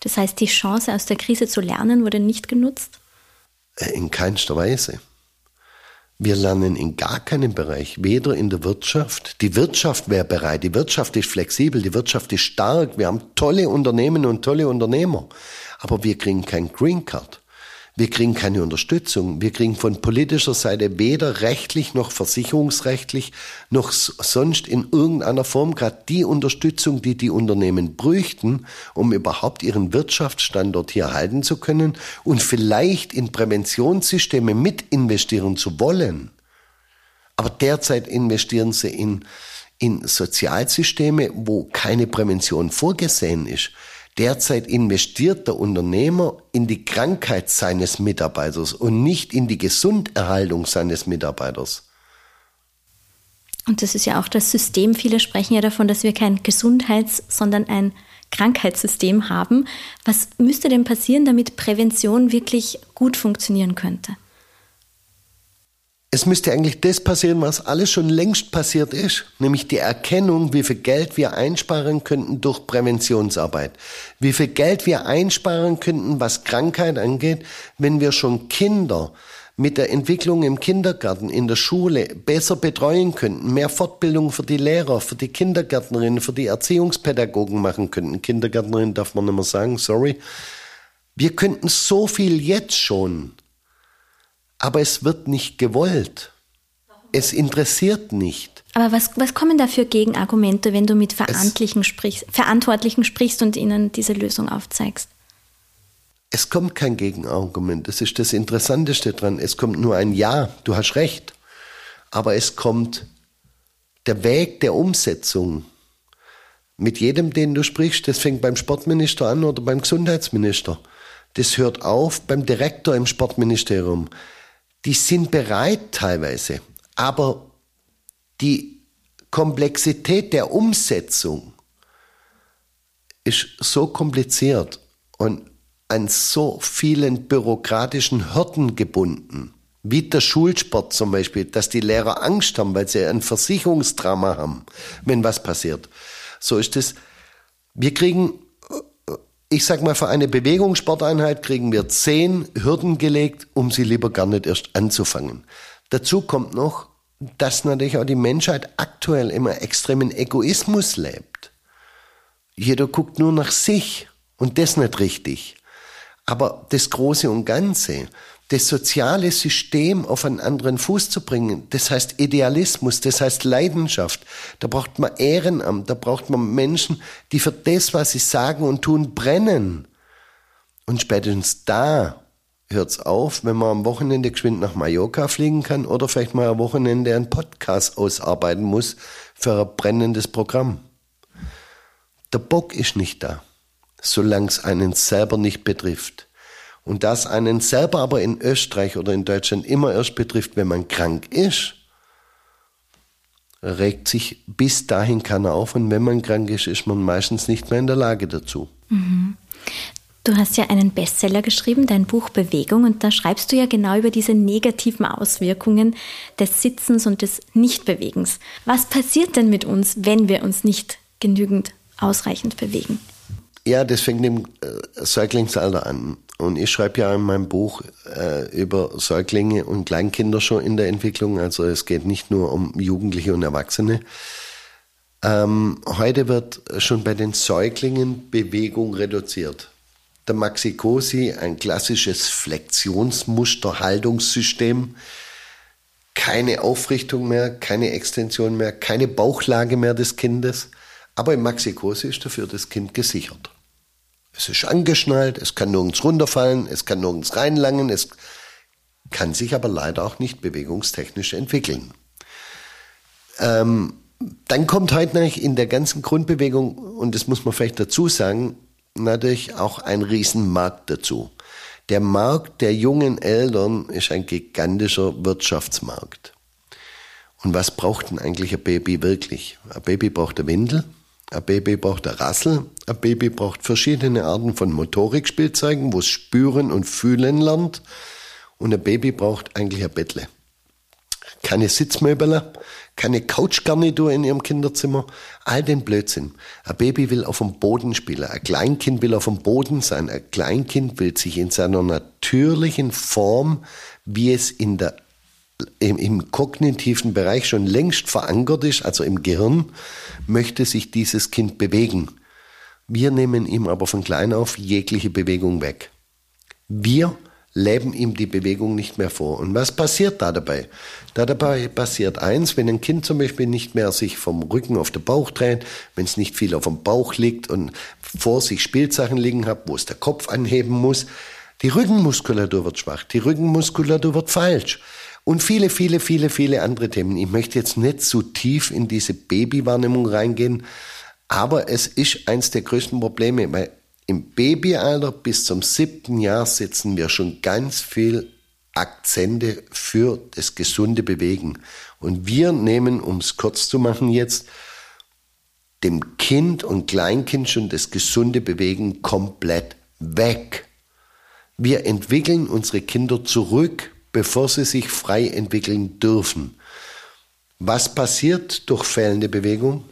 Das heißt, die Chance aus der Krise zu lernen wurde nicht genutzt? Äh, in keinster Weise. Wir lernen in gar keinem Bereich, weder in der Wirtschaft. Die Wirtschaft wäre bereit, die Wirtschaft ist flexibel, die Wirtschaft ist stark, wir haben tolle Unternehmen und tolle Unternehmer. Aber wir kriegen kein Green Card. Wir kriegen keine Unterstützung. Wir kriegen von politischer Seite weder rechtlich noch versicherungsrechtlich noch sonst in irgendeiner Form gerade die Unterstützung, die die Unternehmen bräuchten, um überhaupt ihren Wirtschaftsstandort hier halten zu können und vielleicht in Präventionssysteme mit investieren zu wollen. Aber derzeit investieren sie in, in Sozialsysteme, wo keine Prävention vorgesehen ist. Derzeit investiert der Unternehmer in die Krankheit seines Mitarbeiters und nicht in die Gesunderhaltung seines Mitarbeiters. Und das ist ja auch das System. Viele sprechen ja davon, dass wir kein Gesundheits-, sondern ein Krankheitssystem haben. Was müsste denn passieren, damit Prävention wirklich gut funktionieren könnte? Es müsste eigentlich das passieren, was alles schon längst passiert ist, nämlich die Erkennung, wie viel Geld wir einsparen könnten durch Präventionsarbeit, wie viel Geld wir einsparen könnten, was Krankheit angeht, wenn wir schon Kinder mit der Entwicklung im Kindergarten, in der Schule besser betreuen könnten, mehr Fortbildung für die Lehrer, für die Kindergärtnerinnen, für die Erziehungspädagogen machen könnten. Kindergärtnerin darf man nicht mehr sagen, sorry. Wir könnten so viel jetzt schon aber es wird nicht gewollt. Es interessiert nicht. Aber was, was kommen da für Gegenargumente, wenn du mit Verantwortlichen sprichst, Verantwortlichen sprichst und ihnen diese Lösung aufzeigst? Es kommt kein Gegenargument. Das ist das Interessanteste dran. Es kommt nur ein Ja, du hast recht. Aber es kommt der Weg der Umsetzung. Mit jedem, den du sprichst, das fängt beim Sportminister an oder beim Gesundheitsminister. Das hört auf beim Direktor im Sportministerium die sind bereit teilweise, aber die Komplexität der Umsetzung ist so kompliziert und an so vielen bürokratischen Hürden gebunden, wie der Schulsport zum Beispiel, dass die Lehrer Angst haben, weil sie ein Versicherungsdrama haben, wenn was passiert. So ist es. Wir kriegen ich sag mal, für eine Bewegungssporteinheit kriegen wir zehn Hürden gelegt, um sie lieber gar nicht erst anzufangen. Dazu kommt noch, dass natürlich auch die Menschheit aktuell immer extremen Egoismus lebt. Jeder guckt nur nach sich und das nicht richtig. Aber das Große und Ganze, das soziale System auf einen anderen Fuß zu bringen. Das heißt Idealismus, das heißt Leidenschaft. Da braucht man Ehrenamt, da braucht man Menschen, die für das, was sie sagen und tun, brennen. Und spätestens da hört's auf, wenn man am Wochenende geschwind nach Mallorca fliegen kann oder vielleicht mal am Wochenende einen Podcast ausarbeiten muss für ein brennendes Programm. Der Bock ist nicht da, solange es einen selber nicht betrifft. Und das einen selber aber in Österreich oder in Deutschland immer erst betrifft, wenn man krank ist, regt sich bis dahin keiner auf. Und wenn man krank ist, ist man meistens nicht mehr in der Lage dazu. Mhm. Du hast ja einen Bestseller geschrieben, dein Buch Bewegung, und da schreibst du ja genau über diese negativen Auswirkungen des Sitzens und des Nichtbewegens. Was passiert denn mit uns, wenn wir uns nicht genügend ausreichend bewegen? Ja, das fängt im äh, Säuglingsalter an. Und ich schreibe ja in meinem Buch äh, über Säuglinge und Kleinkinder schon in der Entwicklung. Also es geht nicht nur um Jugendliche und Erwachsene. Ähm, heute wird schon bei den Säuglingen Bewegung reduziert. Der Maxi-Cosi, ein klassisches Flexionsmuster-Haltungssystem, keine Aufrichtung mehr, keine Extension mehr, keine Bauchlage mehr des Kindes. Aber im Maxi-Cosi ist dafür das Kind gesichert. Es ist angeschnallt, es kann nirgends runterfallen, es kann nirgends reinlangen, es kann sich aber leider auch nicht bewegungstechnisch entwickeln. Ähm, dann kommt heute natürlich in der ganzen Grundbewegung, und das muss man vielleicht dazu sagen, natürlich auch ein Riesenmarkt dazu. Der Markt der jungen Eltern ist ein gigantischer Wirtschaftsmarkt. Und was braucht denn eigentlich ein Baby wirklich? Ein Baby braucht eine Windel, ein Baby braucht ein Rassel, ein Baby braucht verschiedene Arten von Motorikspielzeugen, wo es spüren und fühlen lernt. Und ein Baby braucht eigentlich ein Bettle. Keine Sitzmöbel, keine Couchgarnitur in ihrem Kinderzimmer, all den Blödsinn. Ein Baby will auf dem Boden spielen, ein Kleinkind will auf dem Boden sein, ein Kleinkind will sich in seiner natürlichen Form, wie es in der, im, im kognitiven Bereich schon längst verankert ist, also im Gehirn, möchte sich dieses Kind bewegen. Wir nehmen ihm aber von klein auf jegliche Bewegung weg. Wir leben ihm die Bewegung nicht mehr vor. Und was passiert da dabei? Da dabei passiert eins, wenn ein Kind zum Beispiel nicht mehr sich vom Rücken auf den Bauch dreht, wenn es nicht viel auf dem Bauch liegt und vor sich Spielsachen liegen hat, wo es der Kopf anheben muss, die Rückenmuskulatur wird schwach, die Rückenmuskulatur wird falsch. Und viele, viele, viele, viele andere Themen. Ich möchte jetzt nicht zu tief in diese Babywahrnehmung reingehen, aber es ist eins der größten Probleme, weil im Babyalter bis zum siebten Jahr setzen wir schon ganz viel Akzente für das gesunde Bewegen. Und wir nehmen, um es kurz zu machen jetzt, dem Kind und Kleinkind schon das gesunde Bewegen komplett weg. Wir entwickeln unsere Kinder zurück, bevor sie sich frei entwickeln dürfen. Was passiert durch fehlende Bewegung?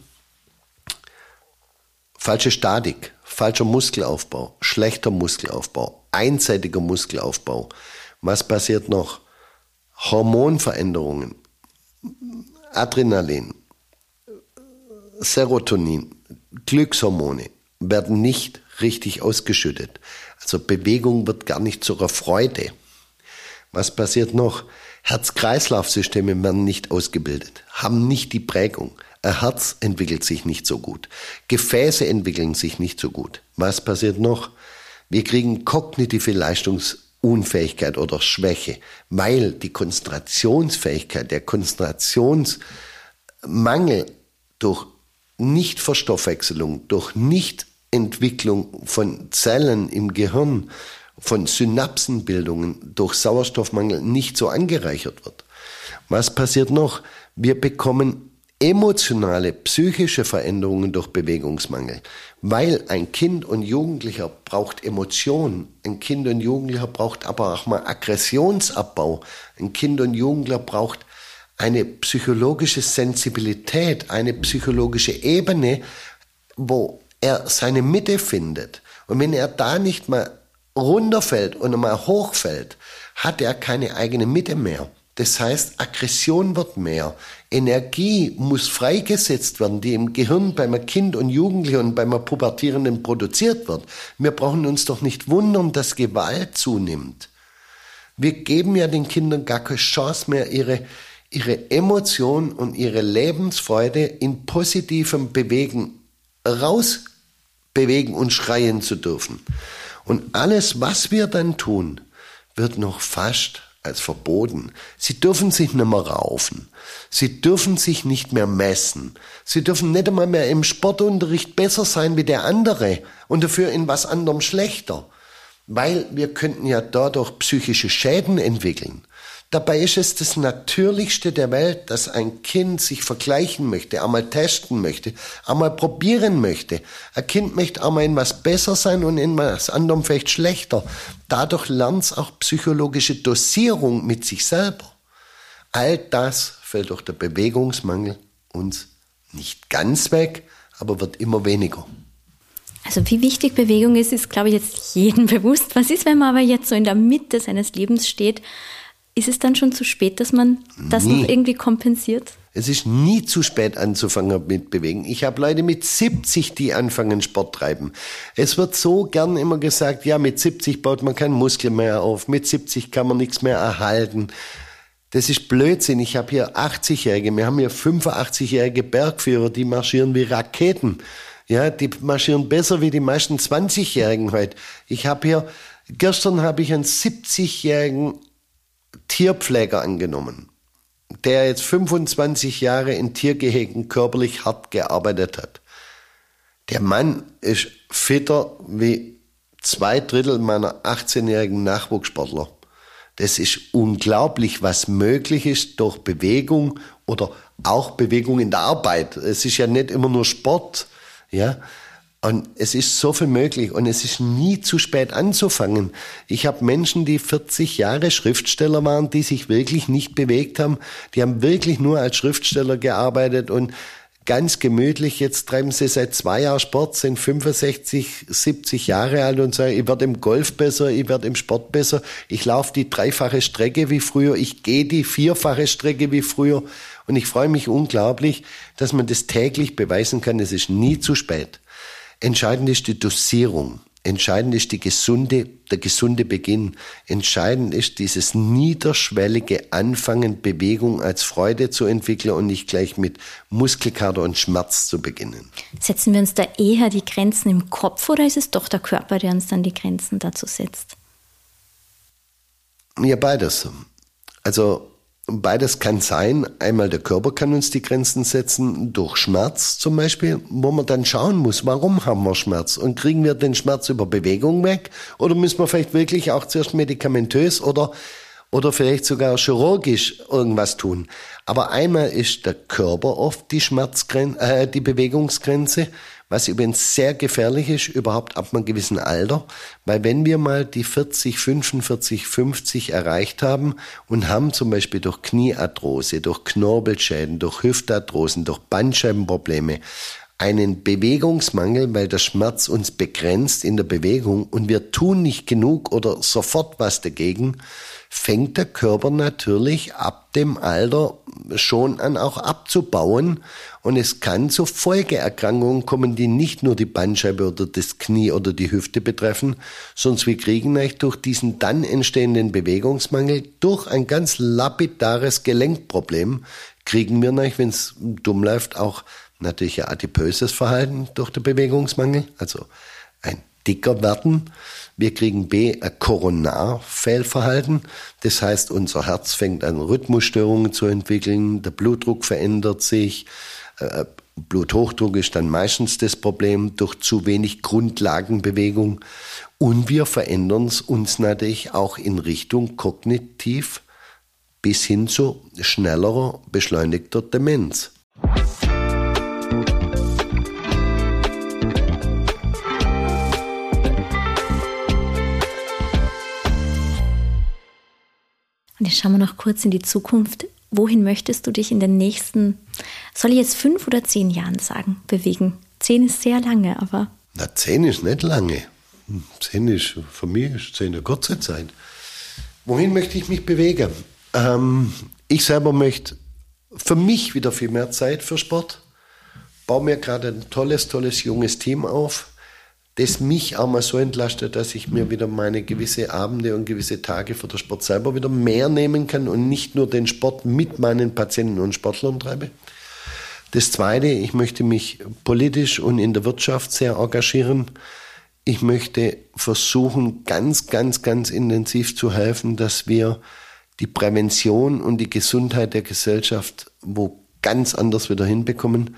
Falsche Statik, falscher Muskelaufbau, schlechter Muskelaufbau, einseitiger Muskelaufbau. Was passiert noch? Hormonveränderungen, Adrenalin, Serotonin, Glückshormone werden nicht richtig ausgeschüttet. Also Bewegung wird gar nicht zur Freude. Was passiert noch? Herz-Kreislauf-Systeme werden nicht ausgebildet, haben nicht die Prägung. Ein Herz entwickelt sich nicht so gut. Gefäße entwickeln sich nicht so gut. Was passiert noch? Wir kriegen kognitive Leistungsunfähigkeit oder Schwäche, weil die Konzentrationsfähigkeit, der Konzentrationsmangel durch Nichtverstoffwechselung, durch Nichtentwicklung von Zellen im Gehirn, von Synapsenbildungen durch Sauerstoffmangel nicht so angereichert wird. Was passiert noch? Wir bekommen emotionale, psychische Veränderungen durch Bewegungsmangel. Weil ein Kind und Jugendlicher braucht Emotionen. Ein Kind und Jugendlicher braucht aber auch mal Aggressionsabbau. Ein Kind und Jugendlicher braucht eine psychologische Sensibilität, eine psychologische Ebene, wo er seine Mitte findet. Und wenn er da nicht mal runterfällt und mal hochfällt, hat er keine eigene Mitte mehr. Das heißt, Aggression wird mehr. Energie muss freigesetzt werden, die im Gehirn beim Kind und Jugendlichen und beim Pubertierenden produziert wird. Wir brauchen uns doch nicht wundern, dass Gewalt zunimmt. Wir geben ja den Kindern gar keine Chance mehr, ihre, ihre Emotion und ihre Lebensfreude in positivem Bewegen rausbewegen und schreien zu dürfen. Und alles, was wir dann tun, wird noch fast als verboten. Sie dürfen sich nicht mehr raufen. Sie dürfen sich nicht mehr messen. Sie dürfen nicht einmal mehr im Sportunterricht besser sein wie der andere und dafür in was anderem schlechter. Weil wir könnten ja dadurch psychische Schäden entwickeln. Dabei ist es das Natürlichste der Welt, dass ein Kind sich vergleichen möchte, einmal testen möchte, einmal probieren möchte. Ein Kind möchte einmal in was besser sein und in was anderem vielleicht schlechter. Dadurch lernt es auch psychologische Dosierung mit sich selber. All das fällt durch den Bewegungsmangel uns nicht ganz weg, aber wird immer weniger. Also wie wichtig Bewegung ist, ist, glaube ich, jetzt jedem bewusst. Was ist, wenn man aber jetzt so in der Mitte seines Lebens steht ist es dann schon zu spät, dass man das nie. noch irgendwie kompensiert? Es ist nie zu spät anzufangen mit Bewegen. Ich habe Leute mit 70, die anfangen Sport treiben. Es wird so gern immer gesagt, ja, mit 70 baut man keinen Muskel mehr auf, mit 70 kann man nichts mehr erhalten. Das ist Blödsinn. Ich habe hier 80-Jährige, wir haben hier 85-jährige Bergführer, die marschieren wie Raketen. Ja, die marschieren besser wie die meisten 20-Jährigen heute. Ich habe hier, gestern habe ich einen 70-jährigen Tierpfleger angenommen, der jetzt 25 Jahre in Tiergehegen körperlich hart gearbeitet hat. Der Mann ist fitter wie zwei Drittel meiner 18-jährigen Nachwuchssportler. Das ist unglaublich, was möglich ist durch Bewegung oder auch Bewegung in der Arbeit. Es ist ja nicht immer nur Sport, ja. Und es ist so viel möglich und es ist nie zu spät anzufangen. Ich habe Menschen, die 40 Jahre Schriftsteller waren, die sich wirklich nicht bewegt haben. Die haben wirklich nur als Schriftsteller gearbeitet und ganz gemütlich. Jetzt treiben sie seit zwei Jahren Sport, sind 65, 70 Jahre alt und sagen, ich werde im Golf besser, ich werde im Sport besser. Ich laufe die dreifache Strecke wie früher, ich gehe die vierfache Strecke wie früher. Und ich freue mich unglaublich, dass man das täglich beweisen kann. Es ist nie zu spät. Entscheidend ist die Dosierung. Entscheidend ist die gesunde, der gesunde Beginn. Entscheidend ist dieses niederschwellige Anfangen, Bewegung als Freude zu entwickeln und nicht gleich mit Muskelkater und Schmerz zu beginnen. Setzen wir uns da eher die Grenzen im Kopf oder ist es doch der Körper, der uns dann die Grenzen dazu setzt? Ja, beides. Also Beides kann sein. Einmal der Körper kann uns die Grenzen setzen, durch Schmerz zum Beispiel, wo man dann schauen muss, warum haben wir Schmerz? Und kriegen wir den Schmerz über Bewegung weg? Oder müssen wir vielleicht wirklich auch zuerst medikamentös oder, oder vielleicht sogar chirurgisch irgendwas tun? Aber einmal ist der Körper oft die Schmerzgrenze, äh, die Bewegungsgrenze was übrigens sehr gefährlich ist, überhaupt ab einem gewissen Alter, weil wenn wir mal die 40, 45, 50 erreicht haben und haben zum Beispiel durch Kniearthrose, durch Knorpelschäden, durch Hüftarthrosen, durch Bandscheibenprobleme einen Bewegungsmangel, weil der Schmerz uns begrenzt in der Bewegung und wir tun nicht genug oder sofort was dagegen, fängt der Körper natürlich ab dem Alter schon an auch abzubauen. Und es kann zu Folgeerkrankungen kommen, die nicht nur die Bandscheibe oder das Knie oder die Hüfte betreffen, sondern wir kriegen eigentlich durch diesen dann entstehenden Bewegungsmangel, durch ein ganz lapidares Gelenkproblem, kriegen wir natürlich, wenn es dumm läuft, auch natürlich ein adipöses Verhalten durch den Bewegungsmangel, also ein dicker werden. Wir kriegen B, ein Koronarfehlverhalten. Das heißt, unser Herz fängt an, Rhythmusstörungen zu entwickeln, der Blutdruck verändert sich, äh, Bluthochdruck ist dann meistens das Problem durch zu wenig Grundlagenbewegung. Und wir verändern uns natürlich auch in Richtung kognitiv bis hin zu schnellerer, beschleunigter Demenz. Und jetzt schauen wir noch kurz in die Zukunft. Wohin möchtest du dich in den nächsten, soll ich jetzt fünf oder zehn Jahren sagen, bewegen? Zehn ist sehr lange, aber. Na, zehn ist nicht lange. Zehn ist, für mich ist zehn eine kurze Zeit. Wohin möchte ich mich bewegen? Ähm, ich selber möchte für mich wieder viel mehr Zeit für Sport. Baue mir gerade ein tolles, tolles junges Team auf das mich auch mal so entlastet, dass ich mir wieder meine gewisse Abende und gewisse Tage für den Sport selber wieder mehr nehmen kann und nicht nur den Sport mit meinen Patienten und Sportlern treibe. Das Zweite, ich möchte mich politisch und in der Wirtschaft sehr engagieren. Ich möchte versuchen, ganz, ganz, ganz intensiv zu helfen, dass wir die Prävention und die Gesundheit der Gesellschaft wo ganz anders wieder hinbekommen.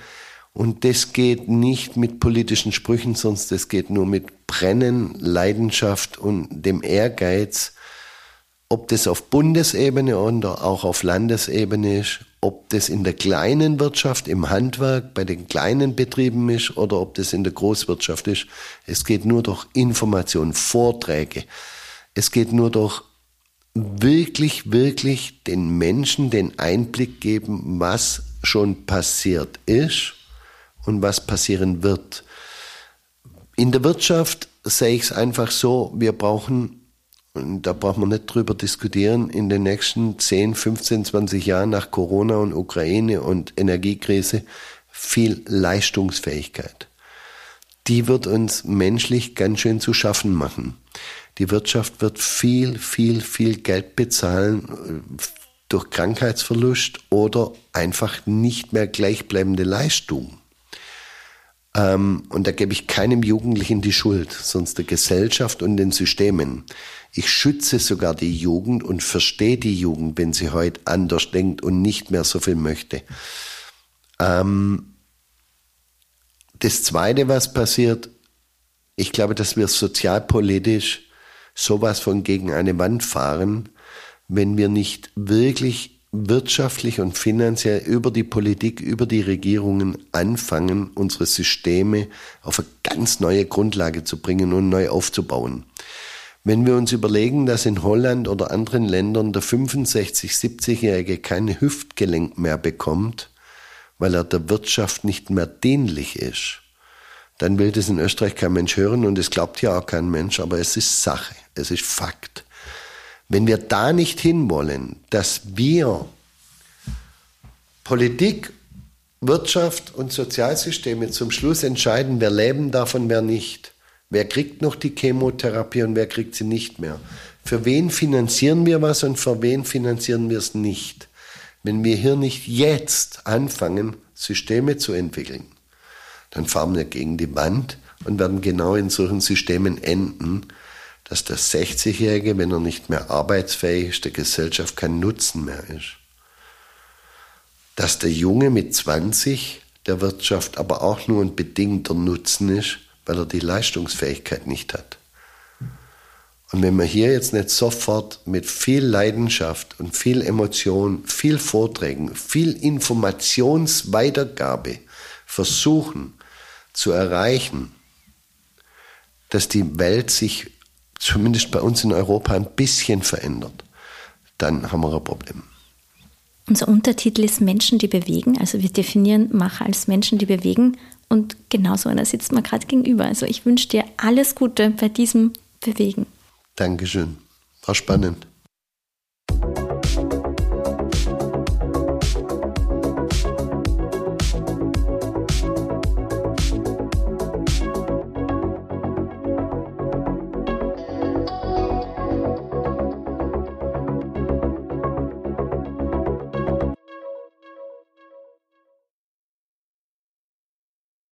Und das geht nicht mit politischen Sprüchen, sonst das geht nur mit Brennen, Leidenschaft und dem Ehrgeiz, ob das auf Bundesebene oder auch auf Landesebene ist, ob das in der kleinen Wirtschaft, im Handwerk, bei den kleinen Betrieben ist oder ob das in der Großwirtschaft ist. Es geht nur durch Information, Vorträge. Es geht nur durch wirklich, wirklich den Menschen den Einblick geben, was schon passiert ist und was passieren wird. In der Wirtschaft sehe ich es einfach so, wir brauchen, und da braucht man nicht drüber diskutieren, in den nächsten 10, 15, 20 Jahren nach Corona und Ukraine und Energiekrise viel Leistungsfähigkeit. Die wird uns menschlich ganz schön zu schaffen machen. Die Wirtschaft wird viel, viel, viel Geld bezahlen äh, durch Krankheitsverlust oder einfach nicht mehr gleichbleibende Leistung. Ähm, und da gebe ich keinem Jugendlichen die Schuld, sonst der Gesellschaft und den Systemen. Ich schütze sogar die Jugend und verstehe die Jugend, wenn sie heute anders denkt und nicht mehr so viel möchte. Ähm, das Zweite, was passiert, ich glaube, dass wir sozialpolitisch sowas von gegen eine Wand fahren, wenn wir nicht wirklich wirtschaftlich und finanziell über die Politik, über die Regierungen anfangen, unsere Systeme auf eine ganz neue Grundlage zu bringen und neu aufzubauen. Wenn wir uns überlegen, dass in Holland oder anderen Ländern der 65-, 70-Jährige kein Hüftgelenk mehr bekommt, weil er der Wirtschaft nicht mehr dienlich ist, dann will das in Österreich kein Mensch hören und es glaubt ja auch kein Mensch, aber es ist Sache, es ist Fakt. Wenn wir da nicht hinwollen, dass wir Politik, Wirtschaft und Sozialsysteme zum Schluss entscheiden, wer leben darf und wer nicht, Wer kriegt noch die Chemotherapie und wer kriegt sie nicht mehr? Für wen finanzieren wir was und für wen finanzieren wir es nicht? Wenn wir hier nicht jetzt anfangen, Systeme zu entwickeln, dann fahren wir gegen die Wand und werden genau in solchen Systemen enden, dass der 60-Jährige, wenn er nicht mehr arbeitsfähig ist, der Gesellschaft kein Nutzen mehr ist. Dass der Junge mit 20 der Wirtschaft aber auch nur ein bedingter Nutzen ist, weil er die Leistungsfähigkeit nicht hat. Und wenn wir hier jetzt nicht sofort mit viel Leidenschaft und viel Emotion, viel Vorträgen, viel Informationsweitergabe versuchen zu erreichen, dass die Welt sich zumindest bei uns in Europa ein bisschen verändert, dann haben wir ein Problem. Unser Untertitel ist Menschen, die bewegen. Also wir definieren Macher als Menschen, die bewegen. Und genauso einer sitzt man gerade gegenüber. Also ich wünsche dir alles Gute bei diesem Bewegen. Dankeschön. War spannend.